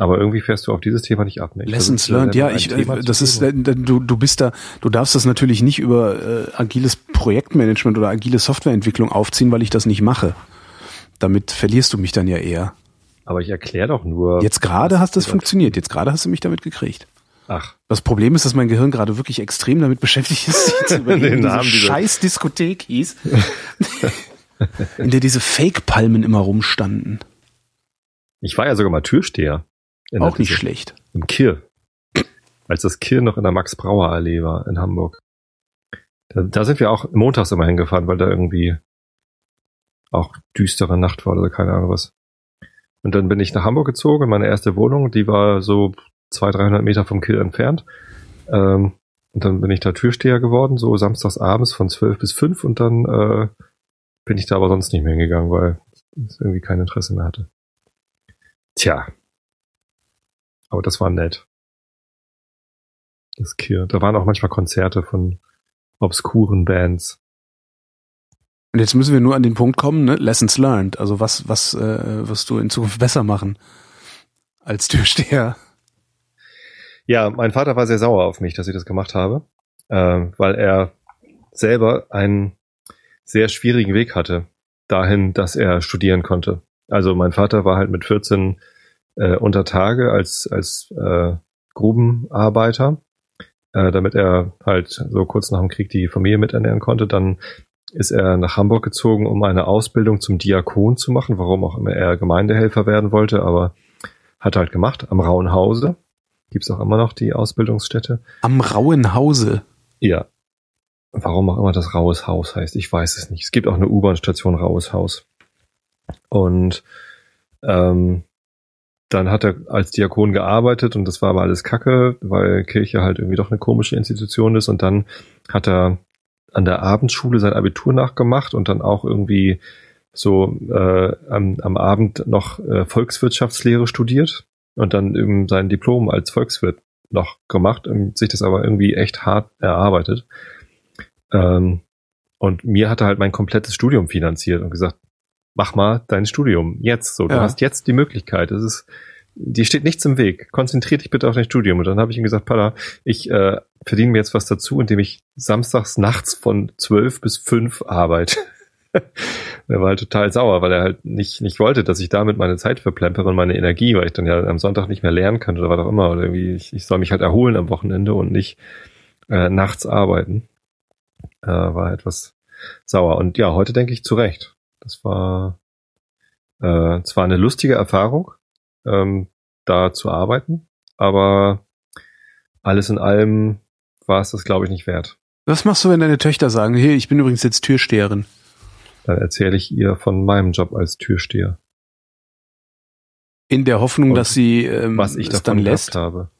Aber irgendwie fährst du auf dieses Thema nicht ab. Ne? Lessons learned, ja, ich, äh, das ist, du, du bist da, du darfst das natürlich nicht über äh, agiles Projektmanagement oder agile Softwareentwicklung aufziehen, weil ich das nicht mache. Damit verlierst du mich dann ja eher. Aber ich erkläre doch nur. Jetzt gerade hast das funktioniert. Jetzt gerade hast du mich damit gekriegt. Ach. Das Problem ist, dass mein Gehirn gerade wirklich extrem damit beschäftigt ist, zu überlegen, diese scheiß Diskothek hieß, in der diese Fake-Palmen immer rumstanden. Ich war ja sogar mal Türsteher. Auch nicht schlecht. Im Kirr. Als das Kirr noch in der Max-Brauer-Allee war in Hamburg. Da, da sind wir auch montags immer hingefahren, weil da irgendwie auch düstere Nacht war oder keine Ahnung was. Und dann bin ich nach Hamburg gezogen, meine erste Wohnung, die war so 200, 300 Meter vom Kill entfernt. Ähm, und dann bin ich da Türsteher geworden, so samstags abends von 12 bis 5 und dann äh, bin ich da aber sonst nicht mehr hingegangen, weil ich irgendwie kein Interesse mehr hatte. Tja, aber das war nett. Das Kier. Da waren auch manchmal Konzerte von obskuren Bands. Und jetzt müssen wir nur an den Punkt kommen, ne? Lessons learned. Also was, was äh, wirst du in Zukunft besser machen als Türsteher? Ja, mein Vater war sehr sauer auf mich, dass ich das gemacht habe, äh, weil er selber einen sehr schwierigen Weg hatte, dahin, dass er studieren konnte. Also mein Vater war halt mit 14 äh, unter Tage als, als äh, Grubenarbeiter, äh, damit er halt so kurz nach dem Krieg die Familie miternähren konnte. Dann ist er nach Hamburg gezogen, um eine Ausbildung zum Diakon zu machen, warum auch immer er Gemeindehelfer werden wollte, aber hat halt gemacht am Rauenhause. Gibt's auch immer noch die Ausbildungsstätte. Am Rauenhause? Ja. Warum auch immer das Raues Haus heißt, ich weiß es nicht. Es gibt auch eine U-Bahn-Station Raues Haus. Und ähm, dann hat er als Diakon gearbeitet und das war aber alles Kacke, weil Kirche halt irgendwie doch eine komische Institution ist. Und dann hat er an der Abendschule sein Abitur nachgemacht und dann auch irgendwie so äh, am, am Abend noch äh, Volkswirtschaftslehre studiert und dann eben sein Diplom als Volkswirt noch gemacht und sich das aber irgendwie echt hart erarbeitet. Ähm, und mir hat er halt mein komplettes Studium finanziert und gesagt, mach mal dein Studium jetzt so. Du ja. hast jetzt die Möglichkeit. Das ist, die steht nichts im Weg. Konzentrier dich bitte auf dein Studium. Und dann habe ich ihm gesagt, Pada, ich äh, verdiene mir jetzt was dazu, indem ich samstags nachts von zwölf bis fünf arbeite. er war halt total sauer, weil er halt nicht, nicht wollte, dass ich damit meine Zeit verplempere und meine Energie, weil ich dann ja am Sonntag nicht mehr lernen kann oder was auch immer. Oder irgendwie, ich, ich soll mich halt erholen am Wochenende und nicht äh, nachts arbeiten. Äh, war etwas sauer. Und ja, heute denke ich zu Recht. Das war äh, zwar eine lustige Erfahrung, ähm, da zu arbeiten, aber alles in allem war es das, glaube ich, nicht wert. Was machst du, wenn deine Töchter sagen, hey, ich bin übrigens jetzt Türsteherin? Dann erzähle ich ihr von meinem Job als Türsteher. In der Hoffnung, Und dass sie ähm, was ich davon dann lässt habe.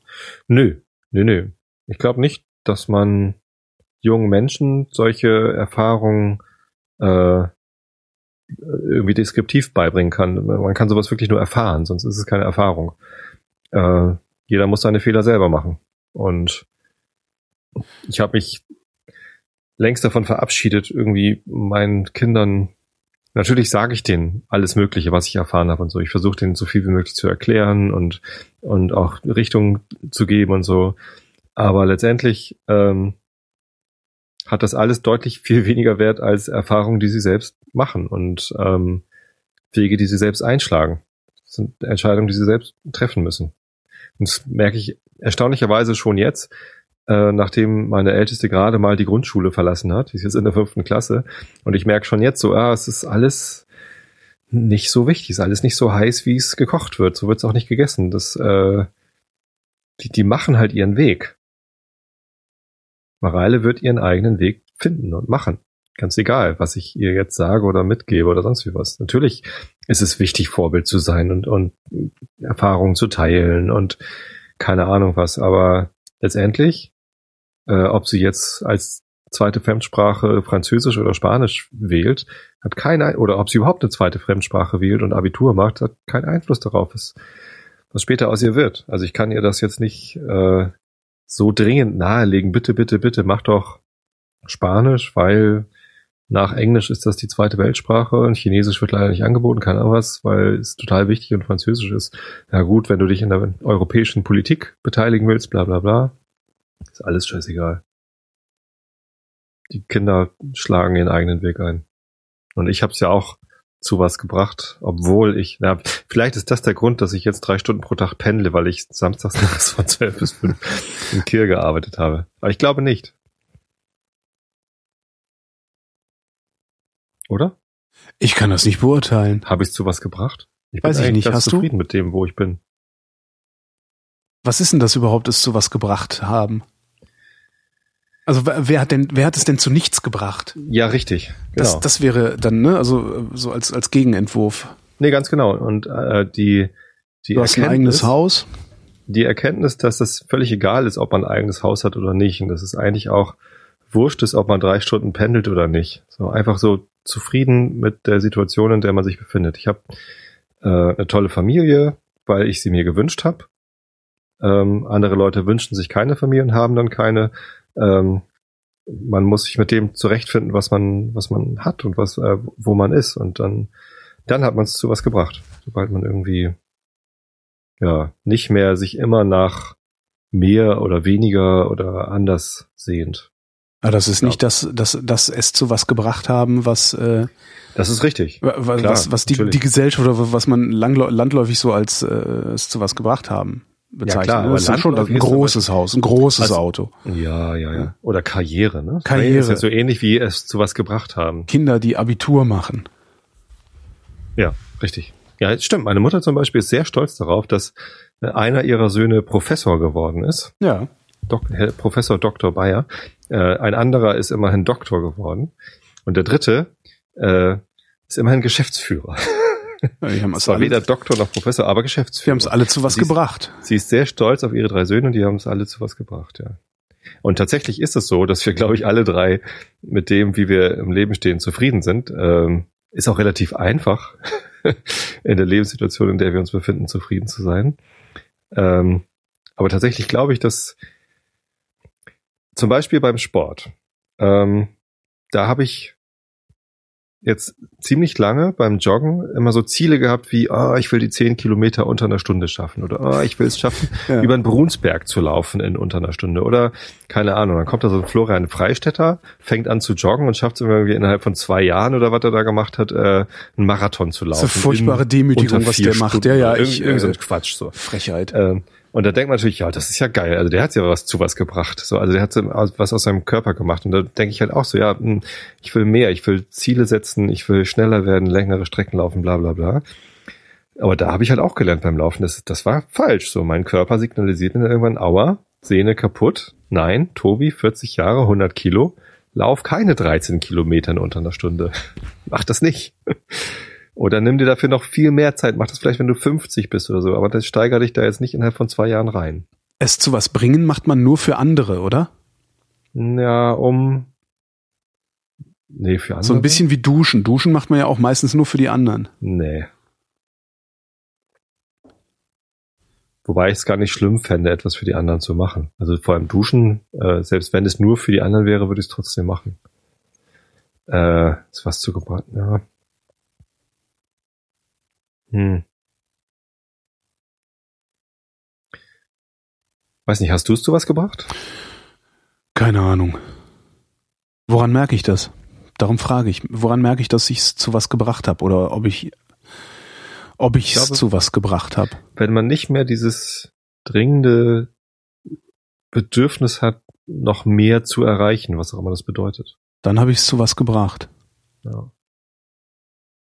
Nö, nö, nö. Ich glaube nicht, dass man jungen Menschen solche Erfahrungen äh, irgendwie deskriptiv beibringen kann. Man kann sowas wirklich nur erfahren, sonst ist es keine Erfahrung. Äh, jeder muss seine Fehler selber machen. Und ich habe mich längst davon verabschiedet, irgendwie meinen Kindern, natürlich sage ich denen alles Mögliche, was ich erfahren habe und so. Ich versuche denen so viel wie möglich zu erklären und, und auch Richtung zu geben und so. Aber letztendlich ähm, hat das alles deutlich viel weniger Wert als Erfahrungen, die sie selbst machen und ähm, Wege, die sie selbst einschlagen. Das sind Entscheidungen, die sie selbst treffen müssen. Und das merke ich erstaunlicherweise schon jetzt, äh, nachdem meine Älteste gerade mal die Grundschule verlassen hat. Die ist jetzt in der fünften Klasse. Und ich merke schon jetzt so, ah, es ist alles nicht so wichtig, es ist alles nicht so heiß, wie es gekocht wird. So wird es auch nicht gegessen. Das, äh, die, die machen halt ihren Weg. Mareile wird ihren eigenen Weg finden und machen. Ganz egal, was ich ihr jetzt sage oder mitgebe oder sonst wie was. Natürlich ist es wichtig, Vorbild zu sein und, und Erfahrungen zu teilen und keine Ahnung was. Aber letztendlich, äh, ob sie jetzt als zweite Fremdsprache Französisch oder Spanisch wählt, hat kein oder ob sie überhaupt eine zweite Fremdsprache wählt und Abitur macht, hat keinen Einfluss darauf, was, was später aus ihr wird. Also ich kann ihr das jetzt nicht äh, so dringend nahelegen. Bitte, bitte, bitte, mach doch Spanisch, weil nach Englisch ist das die zweite Weltsprache und Chinesisch wird leider nicht angeboten, kann aber was, weil es total wichtig und Französisch ist. Ja gut, wenn du dich in der europäischen Politik beteiligen willst, bla bla bla, ist alles scheißegal. Die Kinder schlagen ihren eigenen Weg ein. Und ich habe es ja auch zu was gebracht, obwohl ich, na, vielleicht ist das der Grund, dass ich jetzt drei Stunden pro Tag pendle, weil ich samstags nachts von zwölf bis fünf in Kiel gearbeitet habe. Aber ich glaube nicht. Oder? Ich kann das nicht beurteilen. Habe ich zu was gebracht? Ich Weiß ich nicht. Ganz Hast zufrieden du? mit dem, wo ich bin. Was ist denn das überhaupt, es zu was gebracht haben? Also wer hat denn, wer hat es denn zu nichts gebracht? Ja, richtig. Genau. Das, das wäre dann, ne, also so als als Gegenentwurf. Nee, ganz genau. Und äh, die die du hast ein eigenes Haus. Die Erkenntnis, dass es völlig egal ist, ob man ein eigenes Haus hat oder nicht, und dass es eigentlich auch wurscht ist, ob man drei Stunden pendelt oder nicht. So einfach so zufrieden mit der Situation, in der man sich befindet. Ich habe äh, eine tolle Familie, weil ich sie mir gewünscht habe. Ähm, andere Leute wünschen sich keine Familien, haben dann keine. Ähm, man muss sich mit dem zurechtfinden, was man, was man hat und was, äh, wo man ist. Und dann, dann hat man es zu was gebracht. Sobald man irgendwie ja nicht mehr sich immer nach mehr oder weniger oder anders sehnt. Aber das ist nicht das, das, das es zu was gebracht haben, was äh, das ist richtig. Was, Klar, was, was die, die Gesellschaft oder was man landläufig so als äh, es zu was gebracht haben bezeichnet. Ja, klar, das ist schon ein großes Haus, ein großes also, Auto. Ja, ja, ja. Oder Karriere, ne? Karriere. ist ja so ähnlich wie es zu was gebracht haben. Kinder, die Abitur machen. Ja, richtig. Ja, stimmt. Meine Mutter zum Beispiel ist sehr stolz darauf, dass einer ihrer Söhne Professor geworden ist. Ja. Dok Professor Dr. Bayer. Äh, ein anderer ist immerhin Doktor geworden. Und der dritte äh, ist immerhin Geschäftsführer. Ja, die haben es Zwar weder Doktor noch Professor, aber Geschäftsführer. Die haben es alle zu was sie gebracht. Ist, sie ist sehr stolz auf ihre drei Söhne und die haben es alle zu was gebracht, ja. Und tatsächlich ist es so, dass wir, glaube ich, alle drei mit dem, wie wir im Leben stehen, zufrieden sind. Ähm, ist auch relativ einfach, in der Lebenssituation, in der wir uns befinden, zufrieden zu sein. Ähm, aber tatsächlich glaube ich, dass zum Beispiel beim Sport, ähm, da habe ich jetzt ziemlich lange beim Joggen immer so Ziele gehabt wie, ah, oh, ich will die zehn Kilometer unter einer Stunde schaffen oder ah, oh, ich will es schaffen, ja. über den Brunsberg zu laufen in unter einer Stunde oder keine Ahnung. Dann kommt da so ein Florian Freistetter, fängt an zu joggen und schafft es irgendwie innerhalb von zwei Jahren oder was er da gemacht hat, äh, einen Marathon zu laufen. Das ist eine furchtbare Demütigung, was der macht. Ja, ja, ich, irgend, so ein Quatsch so. Frechheit. Ähm, und da denkt man natürlich, ja, das ist ja geil. Also der hat ja was zu was gebracht. So, also der hat was aus seinem Körper gemacht. Und da denke ich halt auch so, ja, hm, ich will mehr, ich will Ziele setzen, ich will schneller werden, längere Strecken laufen, bla bla bla. Aber da habe ich halt auch gelernt beim Laufen, das, das war falsch. So, mein Körper signalisiert mir irgendwann, aua, Sehne kaputt. Nein, Tobi, 40 Jahre, 100 Kilo, lauf keine 13 Kilometer in unter einer Stunde. Mach das nicht. Oder nimm dir dafür noch viel mehr Zeit. Mach das vielleicht, wenn du 50 bist oder so. Aber das steigert dich da jetzt nicht innerhalb von zwei Jahren rein. Es zu was bringen macht man nur für andere, oder? Ja, um. Nee, für andere. So ein bisschen wie Duschen. Duschen macht man ja auch meistens nur für die anderen. Nee. Wobei ich es gar nicht schlimm fände, etwas für die anderen zu machen. Also vor allem Duschen, äh, selbst wenn es nur für die anderen wäre, würde ich es trotzdem machen. Äh, ist was zugebracht, ja. Hm. Weiß nicht, hast du es zu was gebracht? Keine Ahnung. Woran merke ich das? Darum frage ich. Woran merke ich, dass ich es zu was gebracht habe oder ob ich ob ich es zu was gebracht habe? Wenn man nicht mehr dieses dringende Bedürfnis hat, noch mehr zu erreichen, was auch immer das bedeutet. Dann habe ich es zu was gebracht. Ja.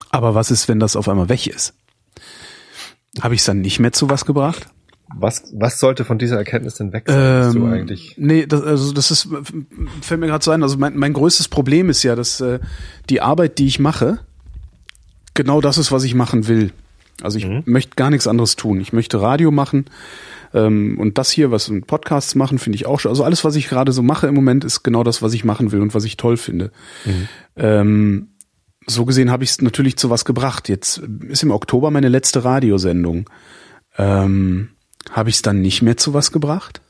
Aber was ist, wenn das auf einmal weg ist? Habe ich es dann nicht mehr zu was gebracht? was, was sollte von dieser Erkenntnis denn weg sein, Ähm, eigentlich? Nee, das, also das ist, fällt mir gerade so ein, also mein, mein größtes Problem ist ja, dass äh, die Arbeit, die ich mache, genau das ist, was ich machen will. Also ich Mhm. möchte gar nichts anderes tun. Ich möchte Radio machen ähm, und das hier, was in Podcasts machen, finde ich auch schon. Also alles, was ich gerade so mache im Moment, ist genau das, was ich machen will und was ich toll finde. Mhm. Ähm, so gesehen habe ich es natürlich zu was gebracht. Jetzt ist im Oktober meine letzte Radiosendung. Ähm, habe ich es dann nicht mehr zu was gebracht?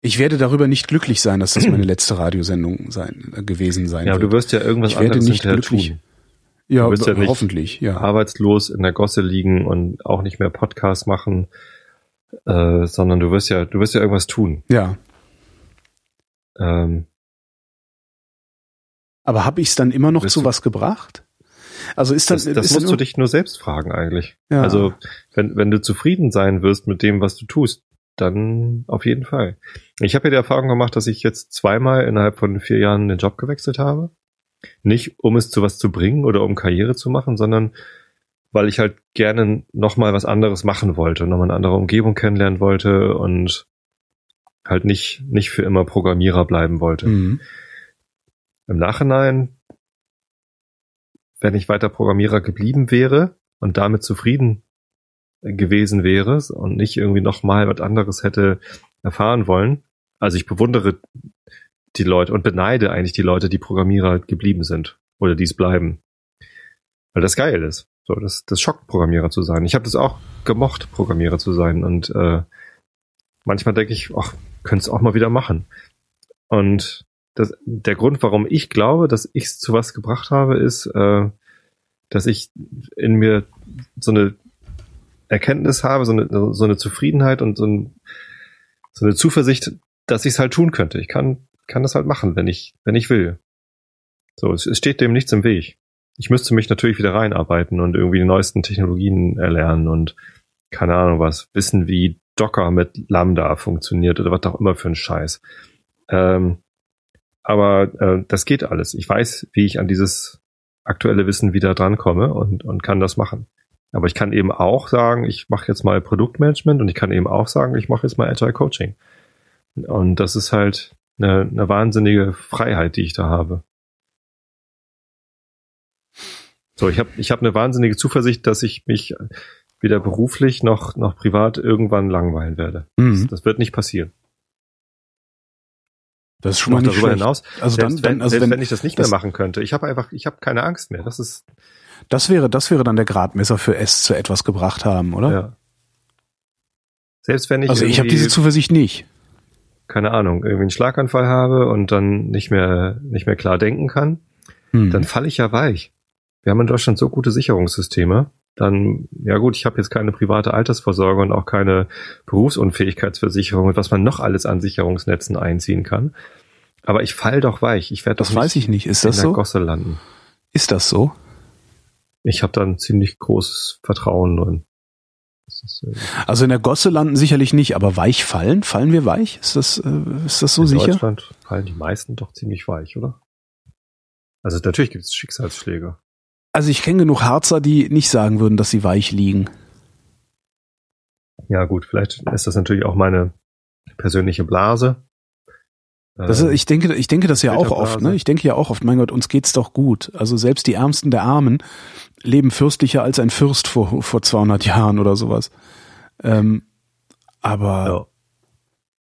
Ich werde darüber nicht glücklich sein, dass das meine letzte Radiosendung sein, äh, gewesen sein Ja, aber wird. du wirst ja irgendwas Ich werde anderes nicht hinterher glücklich. tun. ja, du wirst ja nicht hoffentlich, ja. Arbeitslos in der Gosse liegen und auch nicht mehr Podcast machen, äh, sondern du wirst ja, du wirst ja irgendwas tun. Ja. Ähm, Aber habe ich es dann immer noch zu was gebracht? Also ist das, das das ist musst du dich nur selbst fragen eigentlich. Ja. Also wenn, wenn du zufrieden sein wirst mit dem, was du tust, dann auf jeden Fall. Ich habe ja die Erfahrung gemacht, dass ich jetzt zweimal innerhalb von vier Jahren den Job gewechselt habe. Nicht, um es zu was zu bringen oder um Karriere zu machen, sondern weil ich halt gerne nochmal was anderes machen wollte, nochmal eine andere Umgebung kennenlernen wollte und halt nicht, nicht für immer Programmierer bleiben wollte. Mhm. Im Nachhinein, wenn ich weiter Programmierer geblieben wäre und damit zufrieden gewesen wäre und nicht irgendwie nochmal was anderes hätte erfahren wollen. Also ich bewundere die Leute und beneide eigentlich die Leute, die Programmierer geblieben sind oder dies bleiben. Weil das geil ist. So, das, das schockt, Programmierer zu sein. Ich habe das auch gemocht, Programmierer zu sein. Und äh, manchmal denke ich, ach, könnte es auch mal wieder machen. Und das, der Grund, warum ich glaube, dass ich es zu was gebracht habe, ist, äh, dass ich in mir so eine Erkenntnis habe, so eine, so eine Zufriedenheit und so, ein, so eine Zuversicht, dass ich es halt tun könnte. Ich kann, kann das halt machen, wenn ich, wenn ich will. So, es, es steht dem nichts im Weg. Ich müsste mich natürlich wieder reinarbeiten und irgendwie die neuesten Technologien erlernen und keine Ahnung was, wissen, wie Docker mit Lambda funktioniert oder was auch immer für ein Scheiß. Ähm, aber äh, das geht alles. Ich weiß, wie ich an dieses aktuelle Wissen wieder drankomme und, und kann das machen. Aber ich kann eben auch sagen, ich mache jetzt mal Produktmanagement und ich kann eben auch sagen, ich mache jetzt mal Agile Coaching. Und das ist halt eine, eine wahnsinnige Freiheit, die ich da habe. So, ich habe ich hab eine wahnsinnige Zuversicht, dass ich mich weder beruflich noch, noch privat irgendwann langweilen werde. Mhm. Das, das wird nicht passieren. Das ist schon mal nicht darüber schlecht. hinaus, Also dann, selbst, dann wenn, also selbst wenn, wenn ich das nicht das- mehr machen könnte, ich habe einfach, ich habe keine Angst mehr. Das ist, das wäre, das wäre dann der Gradmesser für es zu etwas gebracht haben, oder? ja. Selbst wenn ich, also ich habe diese Zuversicht nicht. keine Ahnung, irgendwie einen Schlaganfall habe und dann nicht mehr, nicht mehr klar denken kann, Hm. dann falle ich ja weich. Wir haben in Deutschland so gute Sicherungssysteme. Dann, ja gut, ich habe jetzt keine private Altersvorsorge und auch keine Berufsunfähigkeitsversicherung und was man noch alles an Sicherungsnetzen einziehen kann. Aber ich fall doch weich. Ich werde das doch weiß ich nicht. Ist in das der so? Gosse landen. Ist das so? Ich habe da ein ziemlich großes Vertrauen drin. Ist, äh, Also in der Gosse landen sicherlich nicht, aber weich fallen? Fallen wir weich? Ist das, äh, ist das so in sicher? Deutschland fallen die meisten doch ziemlich weich, oder? Also natürlich gibt es Schicksalsschläge. Also ich kenne genug Harzer, die nicht sagen würden, dass sie weich liegen. Ja gut, vielleicht ist das natürlich auch meine persönliche Blase. Ist, Ähm, ich denke, ich denke das ja auch oft, ne? Ich denke ja auch oft, mein Gott, uns geht's doch gut. Also selbst die Ärmsten der Armen leben fürstlicher als ein Fürst vor, vor 200 Jahren oder sowas. Ähm, aber ja.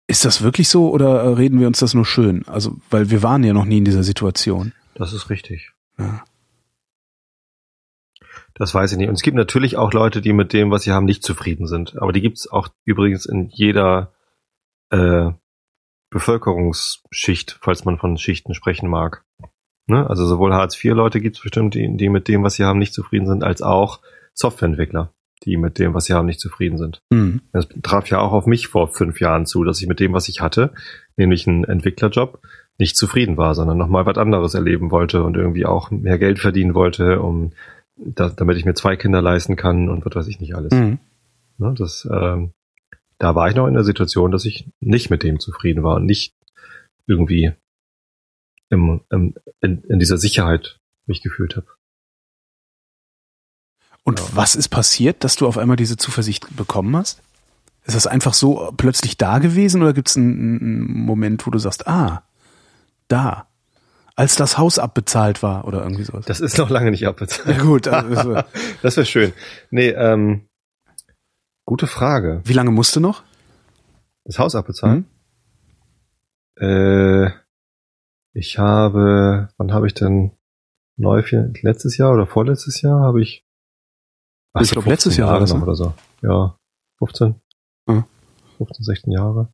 ist das wirklich so oder reden wir uns das nur schön? Also, weil wir waren ja noch nie in dieser Situation. Das ist richtig. Ja. Das weiß ich nicht. Und es gibt natürlich auch Leute, die mit dem, was sie haben, nicht zufrieden sind. Aber die gibt es auch übrigens in jeder äh, Bevölkerungsschicht, falls man von Schichten sprechen mag. Ne? Also sowohl Hartz-IV-Leute gibt es bestimmt, die, die mit dem, was sie haben, nicht zufrieden sind, als auch Softwareentwickler, die mit dem, was sie haben, nicht zufrieden sind. Hm. Das traf ja auch auf mich vor fünf Jahren zu, dass ich mit dem, was ich hatte, nämlich einen Entwicklerjob, nicht zufrieden war, sondern nochmal was anderes erleben wollte und irgendwie auch mehr Geld verdienen wollte, um da, damit ich mir zwei Kinder leisten kann und was weiß ich nicht alles. Hm. Ne, das, ähm, da war ich noch in der Situation, dass ich nicht mit dem zufrieden war und nicht irgendwie im, im, in, in dieser Sicherheit mich gefühlt habe. Und Ja. was ist passiert, dass du auf einmal diese Zuversicht bekommen hast? Ist das einfach so plötzlich da gewesen oder gibt es einen, einen Moment, wo du sagst, ah, da, als das Haus abbezahlt war oder irgendwie sowas? Das ist noch lange nicht abbezahlt. ja gut, also, Das wäre schön. Nee, ähm, gute Frage. wie lange musst du noch? Das Haus abbezahlen? Mhm. Äh, ich habe, wann habe ich denn neu, letztes Jahr oder vorletztes Jahr habe ich, Ach, Ich so glaub, letztes 15 Jahr war Jahre das, noch ne? oder so. Ja, 15. Mhm. 15, 16 Jahre.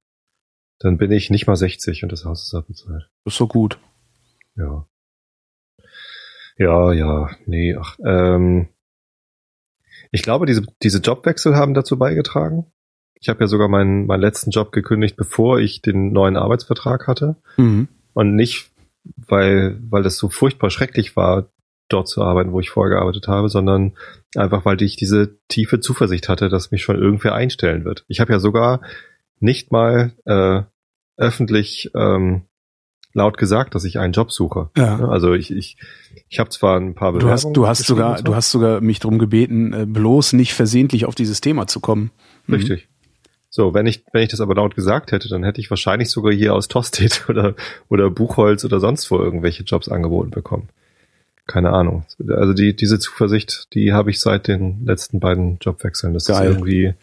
Dann bin ich nicht mal 60 und das Haus ist abbezahlt. Das ist so gut. Ja. Ja, ja, nee, ach, ähm, ich glaube, diese, diese Jobwechsel haben dazu beigetragen. Ich habe ja sogar meinen, meinen letzten Job gekündigt, bevor ich den neuen Arbeitsvertrag hatte. Mhm. Und nicht, weil, weil das so furchtbar schrecklich war, dort zu arbeiten, wo ich vorher gearbeitet habe, sondern einfach, weil ich diese tiefe Zuversicht hatte, dass mich schon irgendwer einstellen wird. Ich habe ja sogar nicht mal äh, öffentlich ähm, laut gesagt, dass ich einen Job suche. Ja. Also ich, ich, ich habe zwar ein paar Du hast, du hast sogar, so. du hast sogar mich darum gebeten, äh, bloß nicht versehentlich auf dieses Thema zu kommen. Mhm. Richtig. So, wenn ich, wenn ich das aber laut gesagt hätte, dann hätte ich wahrscheinlich sogar hier aus Tostedt oder, oder Buchholz oder sonst wo irgendwelche Jobs angeboten bekommen. Keine Ahnung. Also die, diese Zuversicht, die habe ich seit den letzten beiden Jobwechseln. Das Geil. ist irgendwie,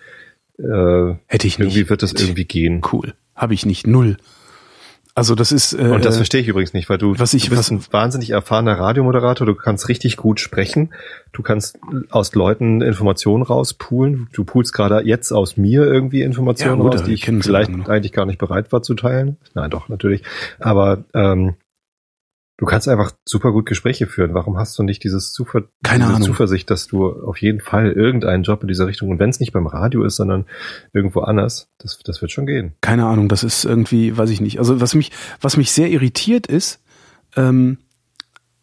äh, Hätte ich nicht. irgendwie wird das irgendwie gehen. Cool. Habe ich nicht. Null. Also das ist. Äh, Und das äh, verstehe ich übrigens nicht, weil du, was ich- du bist was- ein wahnsinnig erfahrener Radiomoderator, du kannst richtig gut sprechen, du kannst aus Leuten Informationen rauspulen, du pulst gerade jetzt aus mir irgendwie Informationen Ja, gut, raus, die ich vielleicht eigentlich gar nicht bereit war zu teilen. Nein, doch, natürlich. Aber ähm, du kannst einfach super gut Gespräche führen. Warum hast du nicht dieses Zuver Keine diese Ahnung. Zuversicht, dass du auf jeden Fall irgendeinen Job in dieser Richtung, und wenn es nicht beim Radio ist, sondern irgendwo anders, das, das wird schon gehen. keine Ahnung. Das ist irgendwie, weiß ich nicht. Also was mich, was mich sehr irritiert ist. Ähm,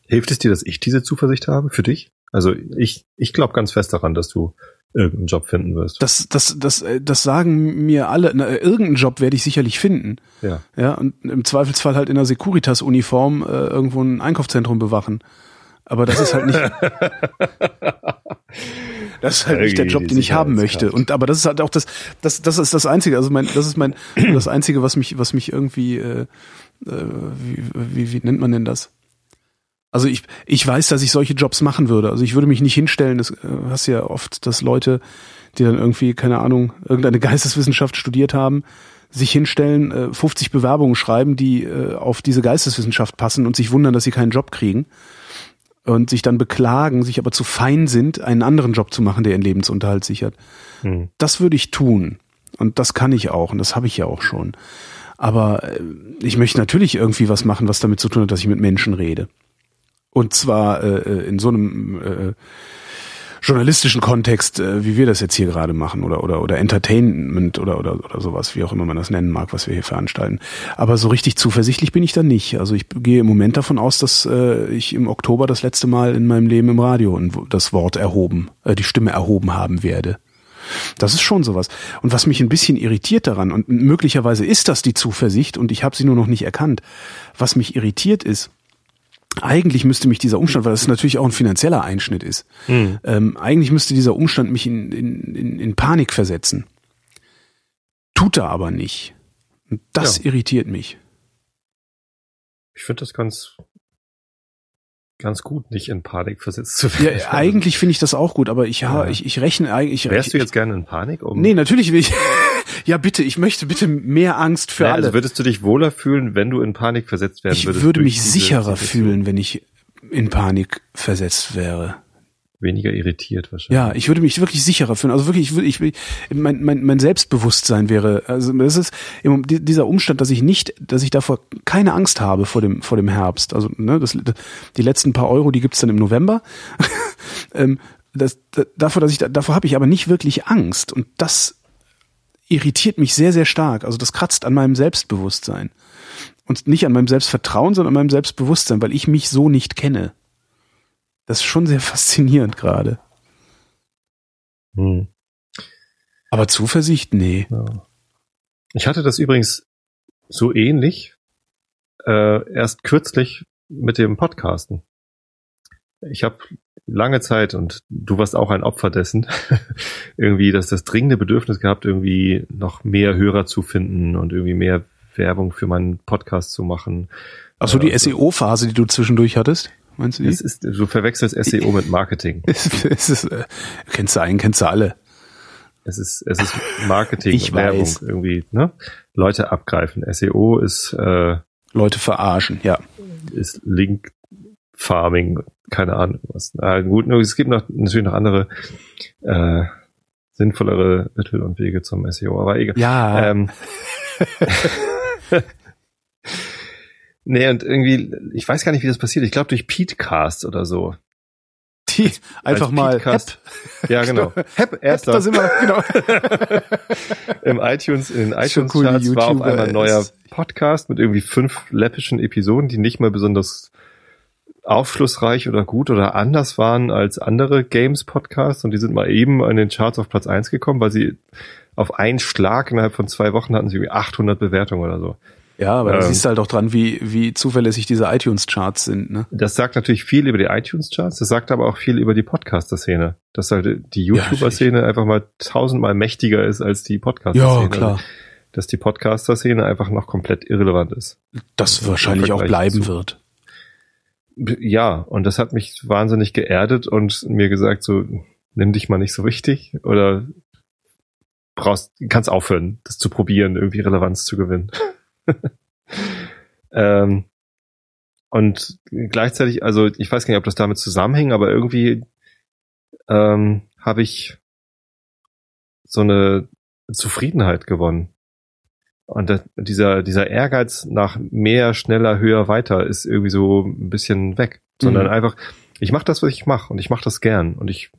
Hilft es dir, dass ich diese Zuversicht habe für dich? Also ich, ich glaube ganz fest daran, dass du irgendeinen Job finden wirst. das, das, das, äh, das sagen mir alle. Na, äh, irgendeinen Job werde ich sicherlich finden. ja. Ja, und im Zweifelsfall halt in einer Securitas-Uniform äh, irgendwo ein Einkaufszentrum bewachen. Aber das ist halt nicht. Das ist halt nicht der Job, den ich haben möchte. Und aber das ist halt auch das, das, das ist das Einzige. Also mein, das ist mein, das Einzige, was mich, was mich irgendwie, äh, äh, wie, wie, wie nennt man denn das? Also ich, ich weiß, dass ich solche Jobs machen würde. Also ich würde mich nicht hinstellen. Das äh, hast ja oft, dass Leute, die dann irgendwie keine Ahnung irgendeine Geisteswissenschaft studiert haben, sich hinstellen, äh, 50 Bewerbungen schreiben, die äh, auf diese Geisteswissenschaft passen und sich wundern, dass sie keinen Job kriegen und sich dann beklagen, sich aber zu fein sind, einen anderen Job zu machen, der ihren Lebensunterhalt sichert. Hm. Das würde ich tun. Und das kann ich auch. Und das habe ich ja auch schon. Aber äh, ich möchte natürlich irgendwie was machen, was damit zu tun hat, dass ich mit Menschen rede. Und zwar äh, äh, in so einem äh, journalistischen Kontext, äh, wie wir das jetzt hier gerade machen, oder oder oder Entertainment oder oder oder sowas, wie auch immer man das nennen mag, was wir hier veranstalten. Aber so richtig zuversichtlich bin ich da nicht. Also ich gehe im Moment davon aus, dass äh, ich im Oktober das letzte Mal in meinem Leben im Radio das Wort erhoben, äh, die Stimme erhoben haben werde. Das ist schon sowas. Und was mich ein bisschen irritiert daran, und möglicherweise ist das die Zuversicht, und ich habe sie nur noch nicht erkannt, was mich irritiert ist, eigentlich müsste mich dieser Umstand, weil das natürlich auch ein finanzieller Einschnitt ist, Hm. ähm, eigentlich müsste dieser Umstand mich in, in, in, in Panik versetzen. Tut er aber nicht. Und das Ja. irritiert mich. Ich finde das ganz, ganz gut, nicht in Panik versetzt zu Ja, werden. eigentlich finde ich das auch gut, aber ich, ja. Ja. ich, ich rechne eigentlich. Wärst ich, du jetzt gerne in Panik? Um Nee, natürlich will ich. ja, bitte, ich möchte bitte mehr Angst für Naja, alle. Also würdest du dich wohler fühlen, wenn du in Panik versetzt werden ich würdest? würde durch mich sicherer fühlen, wenn ich in Panik versetzt wäre. Weniger irritiert wahrscheinlich. Ja, ich würde mich wirklich sicherer fühlen. Also wirklich, ich, würde- ich, mein, mein, mein Selbstbewusstsein wäre, also das ist die- dieser Umstand, dass ich nicht, dass ich davor keine Angst habe vor dem, vor dem Herbst. Also ne, das, die letzten paar Euro, die gibt's dann im November. ähm, das, da- davor, dass ich, da- davor habe ich aber nicht wirklich Angst. Und das irritiert mich sehr, sehr stark. Also das kratzt an meinem Selbstbewusstsein. Und nicht an meinem Selbstvertrauen, sondern an meinem Selbstbewusstsein, weil ich mich so nicht kenne. Das ist schon sehr faszinierend gerade. Hm. Aber Zuversicht, nee. Ja. Ich hatte das übrigens so ähnlich äh, erst kürzlich mit dem Podcasten. Ich habe lange Zeit, und du warst auch ein Opfer dessen, irgendwie, dass das dringende Bedürfnis gehabt, irgendwie noch mehr Hörer zu finden und irgendwie mehr Werbung für meinen Podcast zu machen. Ach so, die Äh, SEO-Phase, die du zwischendurch hattest? Meinst du die? Es ist, du verwechselst SEO mit Marketing. Es, es ist, äh, kennst du einen, kennst du alle. Es ist, es ist Marketing, Ich Werbung weiß. irgendwie, ne? Leute abgreifen. SEO ist, äh, Leute verarschen, ja. ist Link Farming, keine Ahnung was. Na gut, es gibt noch natürlich noch andere äh, sinnvollere Mittel und Wege zum SEO, aber egal. Ja, Ähm, nee, und irgendwie, ich weiß gar nicht, wie das passiert. Ich glaube durch Petecast oder so. die einfach als mal Podcast- Hep, Ja, genau. Hep, erster. da sind wir, genau. Im iTunes, in den Ist schon iTunes cool, Charts die war auf einmal ein neuer Podcast mit irgendwie fünf läppischen Episoden, die nicht mal besonders aufschlussreich oder gut oder anders waren als andere Games Podcasts und die sind mal eben an den Charts auf Platz eins gekommen, weil sie auf einen Schlag innerhalb von zwei Wochen hatten sie irgendwie 800 Bewertungen oder so. Ja, aber da Ähm. siehst du halt auch dran, wie, wie zuverlässig diese iTunes-Charts sind, ne? Das sagt natürlich viel über die iTunes Charts, das sagt aber auch viel über die Podcaster-Szene, dass halt die YouTuber-Szene einfach mal tausendmal mächtiger ist als die Podcaster-Szene. Ja, klar. Dass die Podcaster-Szene einfach noch komplett irrelevant ist. Das wahrscheinlich auch bleiben zu- wird. Ja, und das hat mich wahnsinnig geerdet und mir gesagt, so, nimm dich mal nicht so wichtig oder brauchst, kannst aufhören, das zu probieren, irgendwie Relevanz zu gewinnen. ähm, und gleichzeitig, also ich weiß gar nicht, ob das damit zusammenhängt, aber irgendwie ähm, habe ich so eine Zufriedenheit gewonnen. Und das, dieser, dieser Ehrgeiz nach mehr, schneller, höher, weiter ist irgendwie so ein bisschen weg. Sondern Mhm. einfach, ich mache das, was ich mache und ich mache das gern. Und ich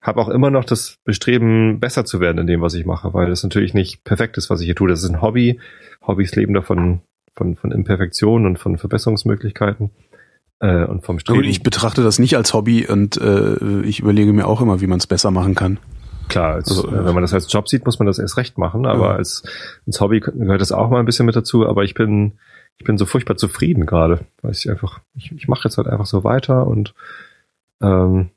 habe auch immer noch das Bestreben, besser zu werden in dem, was ich mache, weil das natürlich nicht perfekt ist, was ich hier tue. Das ist ein Hobby. Hobbys leben davon von, von Imperfektionen und von Verbesserungsmöglichkeiten äh, und vom Streben. ich betrachte das nicht als Hobby und äh, ich überlege mir auch immer, wie man es besser machen kann. Klar, als, Also, äh, wenn man das als Job sieht, muss man das erst recht machen, aber Ja. als, als Hobby gehört das auch mal ein bisschen mit dazu, aber ich bin, ich bin so furchtbar zufrieden gerade, weil ich einfach, ich, ich mache jetzt halt einfach so weiter und ähm,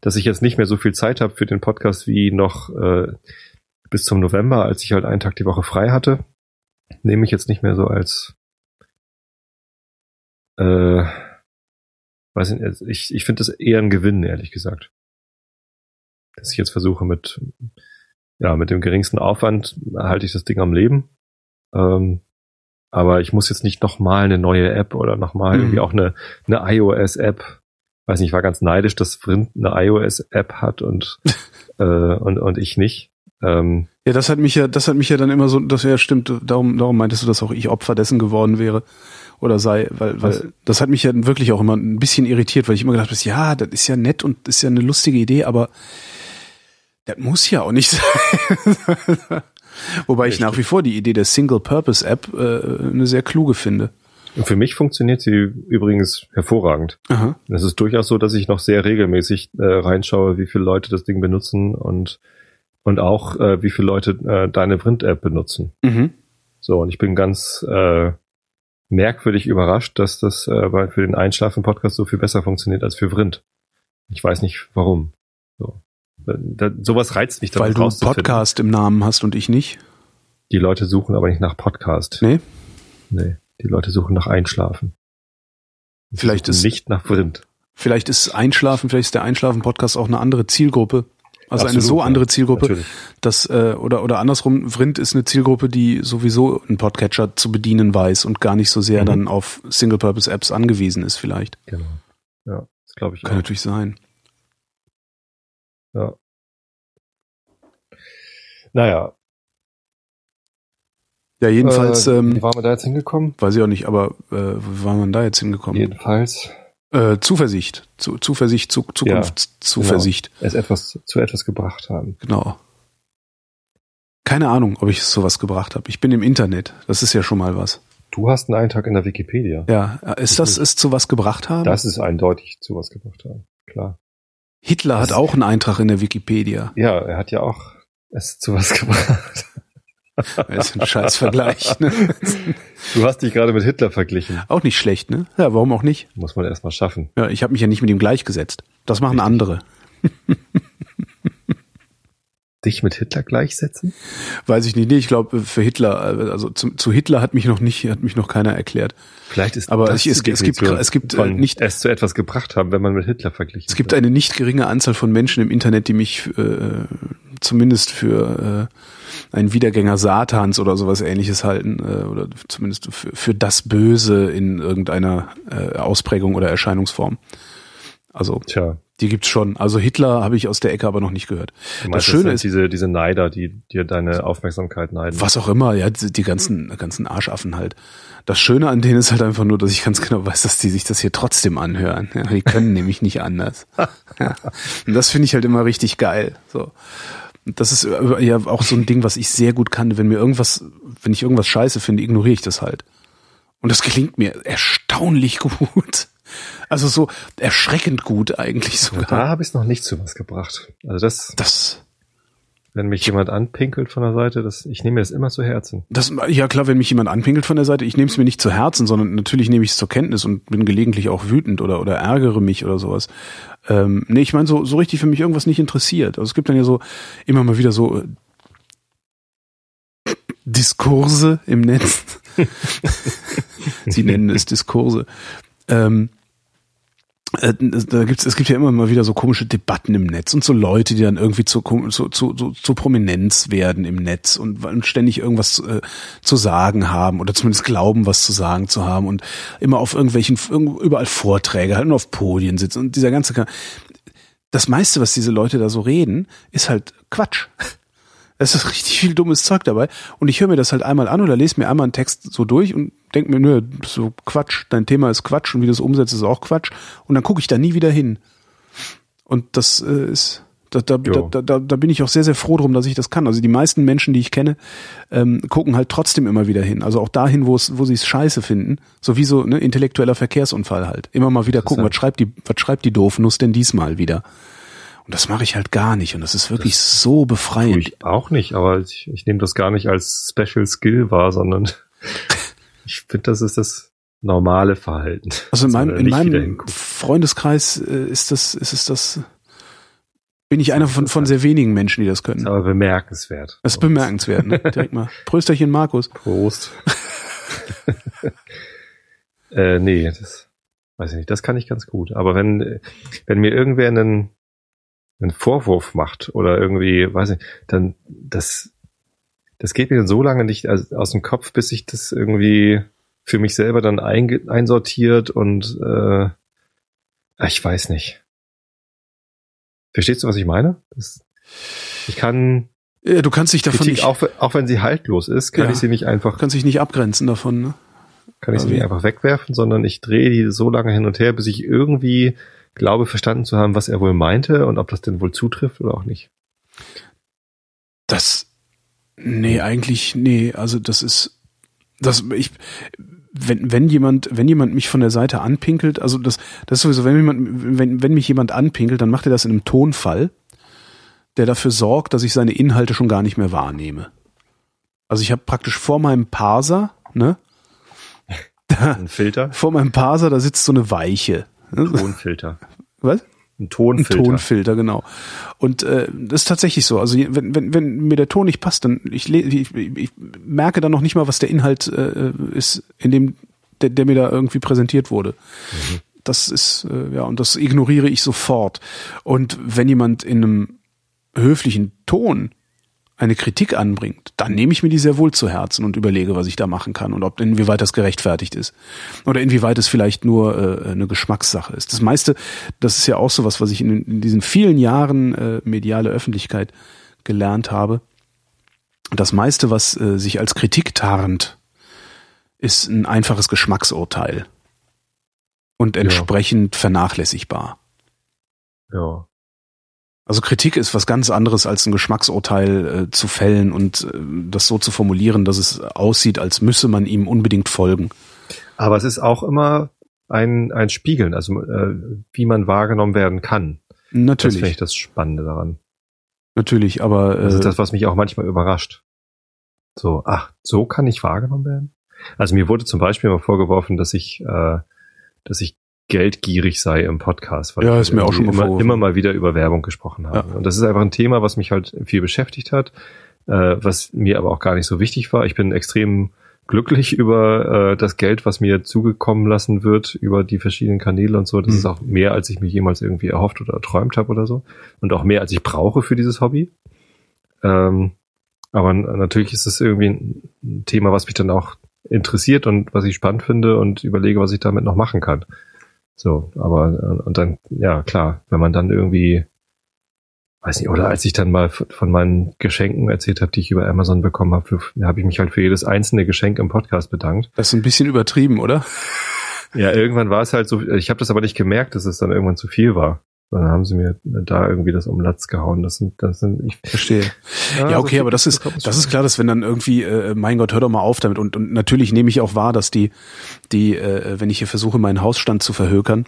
dass ich jetzt nicht mehr so viel Zeit habe für den Podcast wie noch äh, bis zum November, als ich halt einen Tag die Woche frei hatte, nehme ich jetzt nicht mehr so als äh, weiß nicht, ich, ich finde das eher ein Gewinn, ehrlich gesagt dass ich jetzt versuche mit ja mit dem geringsten Aufwand halte ich das Ding am Leben. Ähm, aber ich muss jetzt nicht nochmal eine neue App oder nochmal Mhm. irgendwie auch eine, eine iOS-App. Weiß nicht, ich war ganz neidisch, dass Vrind eine iOS-App hat und, äh, und, und ich nicht. Ähm, Ja, das hat mich ja, das hat mich ja dann immer so, das ja stimmt, darum, darum meintest du, dass auch ich Opfer dessen geworden wäre oder sei, weil, Was? weil das hat mich ja wirklich auch immer ein bisschen irritiert, weil ich immer gedacht habe, ja, das ist ja nett und ist ja eine lustige Idee, aber das muss ja auch nicht sein. Wobei ich Ja, nach wie vor die Idee der Single-Purpose-App äh, eine sehr kluge finde. und für mich funktioniert sie übrigens hervorragend. Es ist durchaus so, dass ich noch sehr regelmäßig äh, reinschaue, wie viele Leute das Ding benutzen und, und auch, äh, wie viele Leute äh, deine Print-App benutzen. Mhm. So, und ich bin ganz äh, merkwürdig überrascht, dass das äh, bei, für den Einschlafen-Podcast so viel besser funktioniert als für Vrind. Ich weiß nicht warum. So. Da, sowas reizt mich Weil daran du. Podcast im Namen hast und ich nicht. Die Leute suchen aber nicht nach Podcast. Nee? Nee. Die Leute suchen nach Einschlafen. Sie Vielleicht ist- nicht nach Vrind. Vielleicht ist Einschlafen, vielleicht ist der Einschlafen-Podcast auch eine andere Zielgruppe. Also eine Absolut, so ja. andere Zielgruppe, Natürlich. dass, äh, oder, oder andersrum, Vrind ist eine Zielgruppe, die sowieso einen Podcatcher zu bedienen weiß und gar nicht so sehr Mhm. dann auf Single-Purpose-Apps angewiesen ist vielleicht. Genau. Ja, das glaube ich Kann auch. natürlich sein. Ja. Naja, Ja, jedenfalls, äh, ähm, wie waren wir da jetzt hingekommen? weiß ich auch nicht, aber äh, wo war man da jetzt hingekommen? Jedenfalls. Äh, Zuversicht. Zu, Zuversicht, zu, Zukunftszuversicht. Es etwas zu etwas gebracht haben. Genau. Keine Ahnung, ob ich sowas gebracht habe. Ich bin im Internet. Das ist ja schon mal was. Du hast einen Eintrag in der Wikipedia. Ja, ist das ist zu was gebracht haben? Das ist eindeutig zu was gebracht haben. Klar. Hitler hat auch einen Eintrag in der Wikipedia. Ja, er hat ja auch es zu was gebracht. Das ist ein scheiß Vergleich. Ne? Du hast dich gerade mit Hitler verglichen. Auch nicht schlecht, ne? Ja, warum auch nicht? Muss man erstmal schaffen. Ja, ich habe mich ja nicht mit ihm gleichgesetzt. Das machen Richtig. andere. Dich mit Hitler gleichsetzen? Weiß ich nicht. Nee, ich glaube, für Hitler, also zu, zu Hitler hat mich noch nicht, hat mich noch keiner erklärt. Vielleicht ist Aber das es- es- es gibt- es gibt, äh, nicht- es zu etwas gebracht haben, wenn man mit Hitler verglichen Es gibt wird. eine nicht geringe Anzahl von Menschen im Internet, die mich äh, zumindest für äh, einen Wiedergänger Satans oder sowas ähnliches halten, äh, oder zumindest für, für das Böse in irgendeiner äh, Ausprägung oder Erscheinungsform. Also Tja, die gibt's schon. Also Hitler habe ich aus der Ecke aber noch nicht gehört. du Das meinst, Schöne sind ist, diese, diese Neider, die dir deine Aufmerksamkeit neiden. was auch immer, ja, die die ganzen, ganzen Arschaffen halt. Das Schöne an denen ist halt einfach nur, dass ich ganz genau weiß, dass die sich das hier trotzdem anhören. Ja, die können nämlich nicht anders. Ja. Und das finde ich halt immer richtig geil. So. Und Das ist ja auch so ein Ding, was ich sehr gut kann. Wenn mir irgendwas, wenn ich irgendwas scheiße finde, ignoriere ich das halt. Und das gelingt mir erstaunlich gut. Also so erschreckend gut eigentlich Da sogar. habe ich es noch nicht zu was gebracht. Also das, Das, wenn mich jemand anpinkelt von der Seite, das, ich nehme mir das immer zu Herzen. Das, ja klar, wenn mich jemand anpinkelt von der Seite, ich nehme es mir nicht zu Herzen, sondern natürlich nehme ich es zur Kenntnis und bin gelegentlich auch wütend oder, oder ärgere mich oder sowas. Ähm, nee, ich meine, so, so richtig für mich irgendwas nicht interessiert. Also es gibt dann ja so immer mal wieder so äh, Diskurse im Netz. Sie nennen es Diskurse. Ähm, äh, da gibt's, es gibt ja immer mal wieder so komische Debatten im Netz und so Leute, die dann irgendwie zu, zu, zu, zu, Prominenz werden im Netz und, ständig irgendwas äh, zu sagen haben oder zumindest glauben, was zu sagen zu haben und immer auf irgendwelchen, überall Vorträge halten und auf Podien sitzen und dieser ganze, das meiste, was diese Leute da so reden, ist halt Quatsch. Es ist richtig viel dummes Zeug dabei. Und ich höre mir das halt einmal an oder lese mir einmal einen Text so durch und denke mir, nö, so Quatsch, dein Thema ist Quatsch und wie du es umsetzt, ist auch Quatsch. Und dann gucke ich da nie wieder hin. Und das äh, ist, da, da, da, da, da, bin ich auch sehr, sehr froh drum, dass ich das kann. Also die meisten Menschen, die ich kenne, ähm, gucken halt trotzdem immer wieder hin. Also auch dahin, wo es, wo sie es scheiße finden. So wie so ne, intellektueller Verkehrsunfall halt. Immer mal wieder gucken, was schreibt die, was schreibt die Doofnuss denn diesmal wieder? Und das mache ich halt gar nicht. Und das ist wirklich so Tue befreiend. ich auch nicht, aber ich, ich nehme das gar nicht als Special Skill wahr, sondern ich finde, das ist das normale Verhalten. Also in meinem, in nicht meinem. Freundeskreis äh, ist das, ist es das, bin ich einer von, von sehr wenigen Menschen, die das Ist können. aber bemerkenswert. Das ist bemerkenswert, ne? Direkt mal. Prösterchen, Markus. Prost. äh, nee, das weiß ich nicht, das kann ich ganz gut. Aber wenn, wenn mir irgendwer einen, einen Vorwurf macht oder irgendwie, weiß ich, dann das, das geht mir so lange nicht aus, dem Kopf, bis ich das irgendwie für mich selber dann einsortiert und äh, ich weiß nicht. Verstehst du, was ich meine? Das, ich kann Ja, du kannst dich davon Kritik, nicht, auch, auch wenn sie haltlos ist, kann Ja. ich sie nicht einfach kannst dich nicht abgrenzen davon, ne? kann ich sie Also- nicht einfach wegwerfen, sondern ich drehe die so lange hin und her, bis ich irgendwie glaube, verstanden zu haben, was er wohl meinte und ob das denn wohl zutrifft oder auch nicht. Das, nee, eigentlich, nee, also das ist, das, ich, wenn, wenn jemand, wenn jemand mich von der Seite anpinkelt, also das, das ist sowieso, wenn jemand, wenn, wenn mich jemand anpinkelt, dann macht er das in einem Tonfall, der dafür sorgt, dass ich seine Inhalte schon gar nicht mehr wahrnehme. Also ich habe praktisch vor meinem Parser, ne, Ein Filter, vor meinem Parser, da sitzt so eine Weiche. Tonfilter. Was? Ein Ein Tonfilter. Tonfilter, genau. Und äh, das ist tatsächlich so. Also wenn, wenn, wenn mir der Ton nicht passt, dann ich, ich, ich merke dann noch nicht mal, was der Inhalt äh, ist, in dem der, der mir da irgendwie präsentiert wurde. Das ist äh, ja und das ignoriere ich sofort. Und wenn jemand in einem höflichen Ton eine Kritik anbringt, dann nehme ich mir die sehr wohl zu Herzen und überlege, was ich da machen kann und ob inwieweit das gerechtfertigt ist oder inwieweit es vielleicht nur äh, eine Geschmackssache ist. Das meiste, das ist ja auch so was, was ich in, in diesen vielen Jahren äh, mediale Öffentlichkeit gelernt habe. Das meiste, was äh, sich als Kritik tarnt, ist ein einfaches Geschmacksurteil und entsprechend vernachlässigbar. Ja. Also Kritik ist was ganz anderes als ein Geschmacksurteil äh, zu fällen und äh, das so zu formulieren, dass es aussieht, als müsse man ihm unbedingt folgen. Aber es ist auch immer ein, ein Spiegeln, also äh, wie man wahrgenommen werden kann. Das finde Natürlich, ich das Spannende daran. natürlich, aber Das ist äh, das, was mich auch manchmal überrascht. So, ach, so kann ich wahrgenommen werden? Also mir wurde zum Beispiel mal vorgeworfen, dass ich, äh, dass ich geldgierig sei im Podcast, weil ja, ist mir auch schon immer, immer mal wieder über Werbung gesprochen habe. Ja. Und das ist einfach ein Thema, was mich halt viel beschäftigt hat, äh, was mir aber auch gar nicht so wichtig war. Ich bin extrem glücklich über äh, das Geld, was mir zugekommen lassen wird über die verschiedenen Kanäle und so. Das mhm. ist auch mehr, als ich mir jemals irgendwie erhofft oder erträumt habe oder so. Und auch mehr, als ich brauche für dieses Hobby. Ähm, aber natürlich ist es irgendwie ein Thema, was mich dann auch interessiert und was ich spannend finde und überlege, was ich damit noch machen kann. So, aber und dann, ja klar, wenn man dann irgendwie, weiß nicht, oder als ich dann mal von meinen Geschenken erzählt habe, die ich über Amazon bekommen habe, habe ich mich halt für jedes einzelne Geschenk im Podcast bedankt. Das ist ein bisschen übertrieben, oder? Ja, irgendwann war es halt so, ich habe das aber nicht gemerkt, dass es dann irgendwann zu viel war. Dann haben sie mir da irgendwie das um Latz gehauen. Das sind, das sind, ich verstehe. Ja, ja okay, so aber das ist, das ist klar, dass wenn dann irgendwie, äh, mein Gott, hör doch mal auf damit. Und, und natürlich nehme ich auch wahr, dass die, die, äh, wenn ich hier versuche, meinen Hausstand zu verhökern,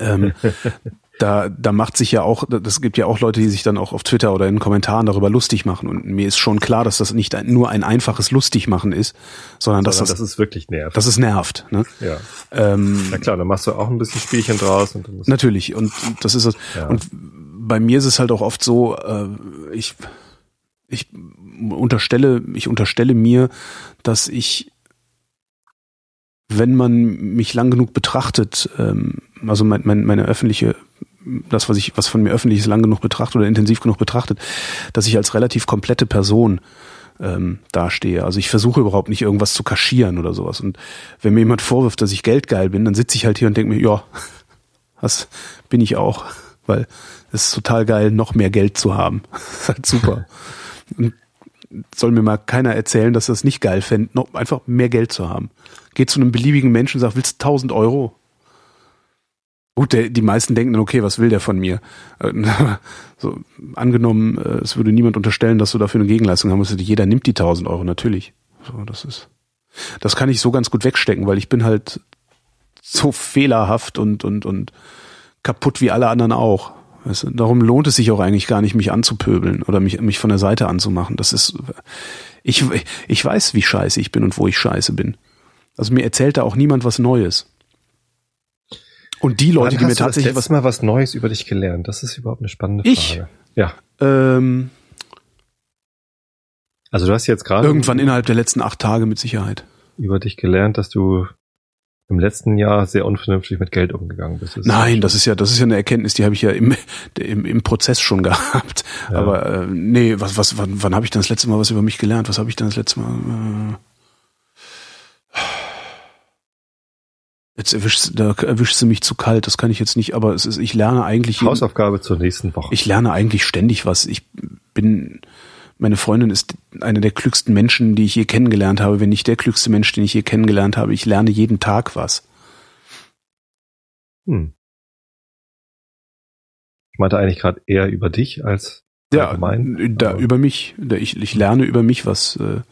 ähm, da, da macht sich ja auch, das gibt ja auch Leute, die sich dann auch auf Twitter oder in Kommentaren darüber lustig machen. Und mir ist schon klar, dass das nicht nur ein einfaches Lustigmachen ist, sondern, sondern dass das, das ist wirklich nervt. Das ist nervt. Ne? Ja. Ähm, Na klar, dann machst du auch ein bisschen Spielchen draus. Und dann natürlich. Und das ist es. Ja. Und bei mir ist es halt auch oft so, äh, ich, ich unterstelle, ich unterstelle mir, dass ich wenn man mich lang genug betrachtet, ähm, also mein, mein, meine öffentliche das, was ich, was von mir öffentlich ist, lang genug betrachtet oder intensiv genug betrachtet, dass ich als relativ komplette Person ähm, dastehe. Also ich versuche überhaupt nicht irgendwas zu kaschieren oder sowas. Und wenn mir jemand vorwirft, dass ich geldgeil bin, dann sitze ich halt hier und denke mir, ja, das bin ich auch, weil es ist total geil, noch mehr Geld zu haben. Das ist halt super. Und soll mir mal keiner erzählen, dass das nicht geil fände, noch einfach mehr Geld zu haben. Geht zu einem beliebigen Menschen und sagt, willst du 1000 Euro? Gut, der, die meisten denken dann, okay, was will der von mir? Äh, so, angenommen, äh, es würde niemand unterstellen, dass du dafür eine Gegenleistung haben musst. Jeder nimmt die 1000 Euro, natürlich. So, das ist, das kann ich so ganz gut wegstecken, weil ich bin halt so fehlerhaft und, und, und kaputt wie alle anderen auch. Weißt du? Darum lohnt es sich auch eigentlich gar nicht, mich anzupöbeln oder mich, mich von der Seite anzumachen. Das ist, ich, ich weiß, wie scheiße ich bin und wo ich scheiße bin. Also mir erzählt da auch niemand was Neues. Und die Leute, die mir tatsächlich was mal was Neues über dich gelernt, das ist überhaupt eine spannende ich? Frage. Ja. Ähm, also du hast jetzt gerade irgendwann innerhalb der letzten acht Tage mit Sicherheit über dich gelernt, dass du im letzten Jahr sehr unvernünftig mit Geld umgegangen bist. Das Nein, das ist ja, das ist ja eine Erkenntnis, die habe ich ja im, im, im Prozess schon gehabt. Ja. Aber äh, nee, was, was, wann, wann habe ich denn das letzte Mal was über mich gelernt? Was habe ich denn das letzte Mal? Äh, Jetzt erwischst, da erwischst du mich zu kalt, das kann ich jetzt nicht, aber es ist, ich lerne eigentlich. Hausaufgabe zur nächsten Woche. Ich lerne eigentlich ständig was. Ich bin, meine Freundin ist eine der klügsten Menschen, die ich je kennengelernt habe, wenn nicht der klügste Mensch, den ich je kennengelernt habe. Ich lerne jeden Tag was. Hm. Ich meinte eigentlich gerade eher über dich als ja, allgemein. Da, über mich. Da, ich, ich lerne über mich was. Äh,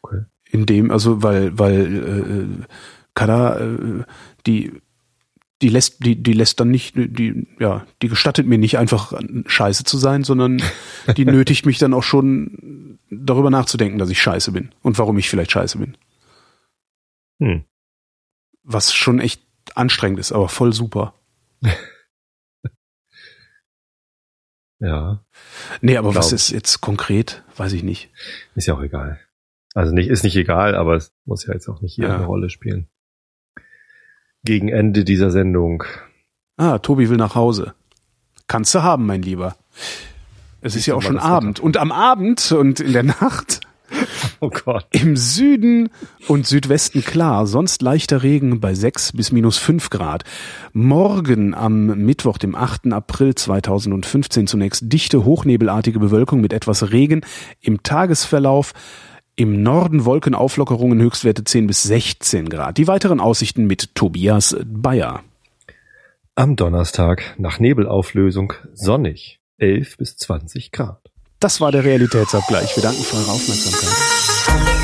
okay. In dem, also weil, weil äh, Kada, äh, die die lässt die die lässt dann nicht die ja die gestattet mir nicht einfach scheiße zu sein sondern die nötigt mich dann auch schon darüber nachzudenken dass ich scheiße bin und warum ich vielleicht scheiße bin. Hm. was schon echt anstrengend ist aber voll super. Ja. Nee aber was ist jetzt konkret? Weiß ich nicht. Ist ja auch egal. Also nicht ist nicht egal aber es muss ja jetzt auch nicht hier ja. eine Rolle spielen gegen Ende dieser Sendung. Ah, Tobi will nach Hause. Kannst du haben, mein Lieber. Es ist ja auch schon Abend. Und am Abend und in der Nacht Oh Gott. Im Süden und Südwesten klar, sonst leichter Regen bei 6 bis minus 5 Grad. Morgen am Mittwoch, dem 8. April 2015 zunächst dichte, hochnebelartige Bewölkung mit etwas Regen. Im Tagesverlauf im Norden Wolkenauflockerungen Höchstwerte 10 bis 16 Grad. Die weiteren Aussichten mit Tobias Bayer. Am Donnerstag nach Nebelauflösung sonnig 11 bis 20 Grad. Das war der Realitätsabgleich. Wir danken für eure Aufmerksamkeit.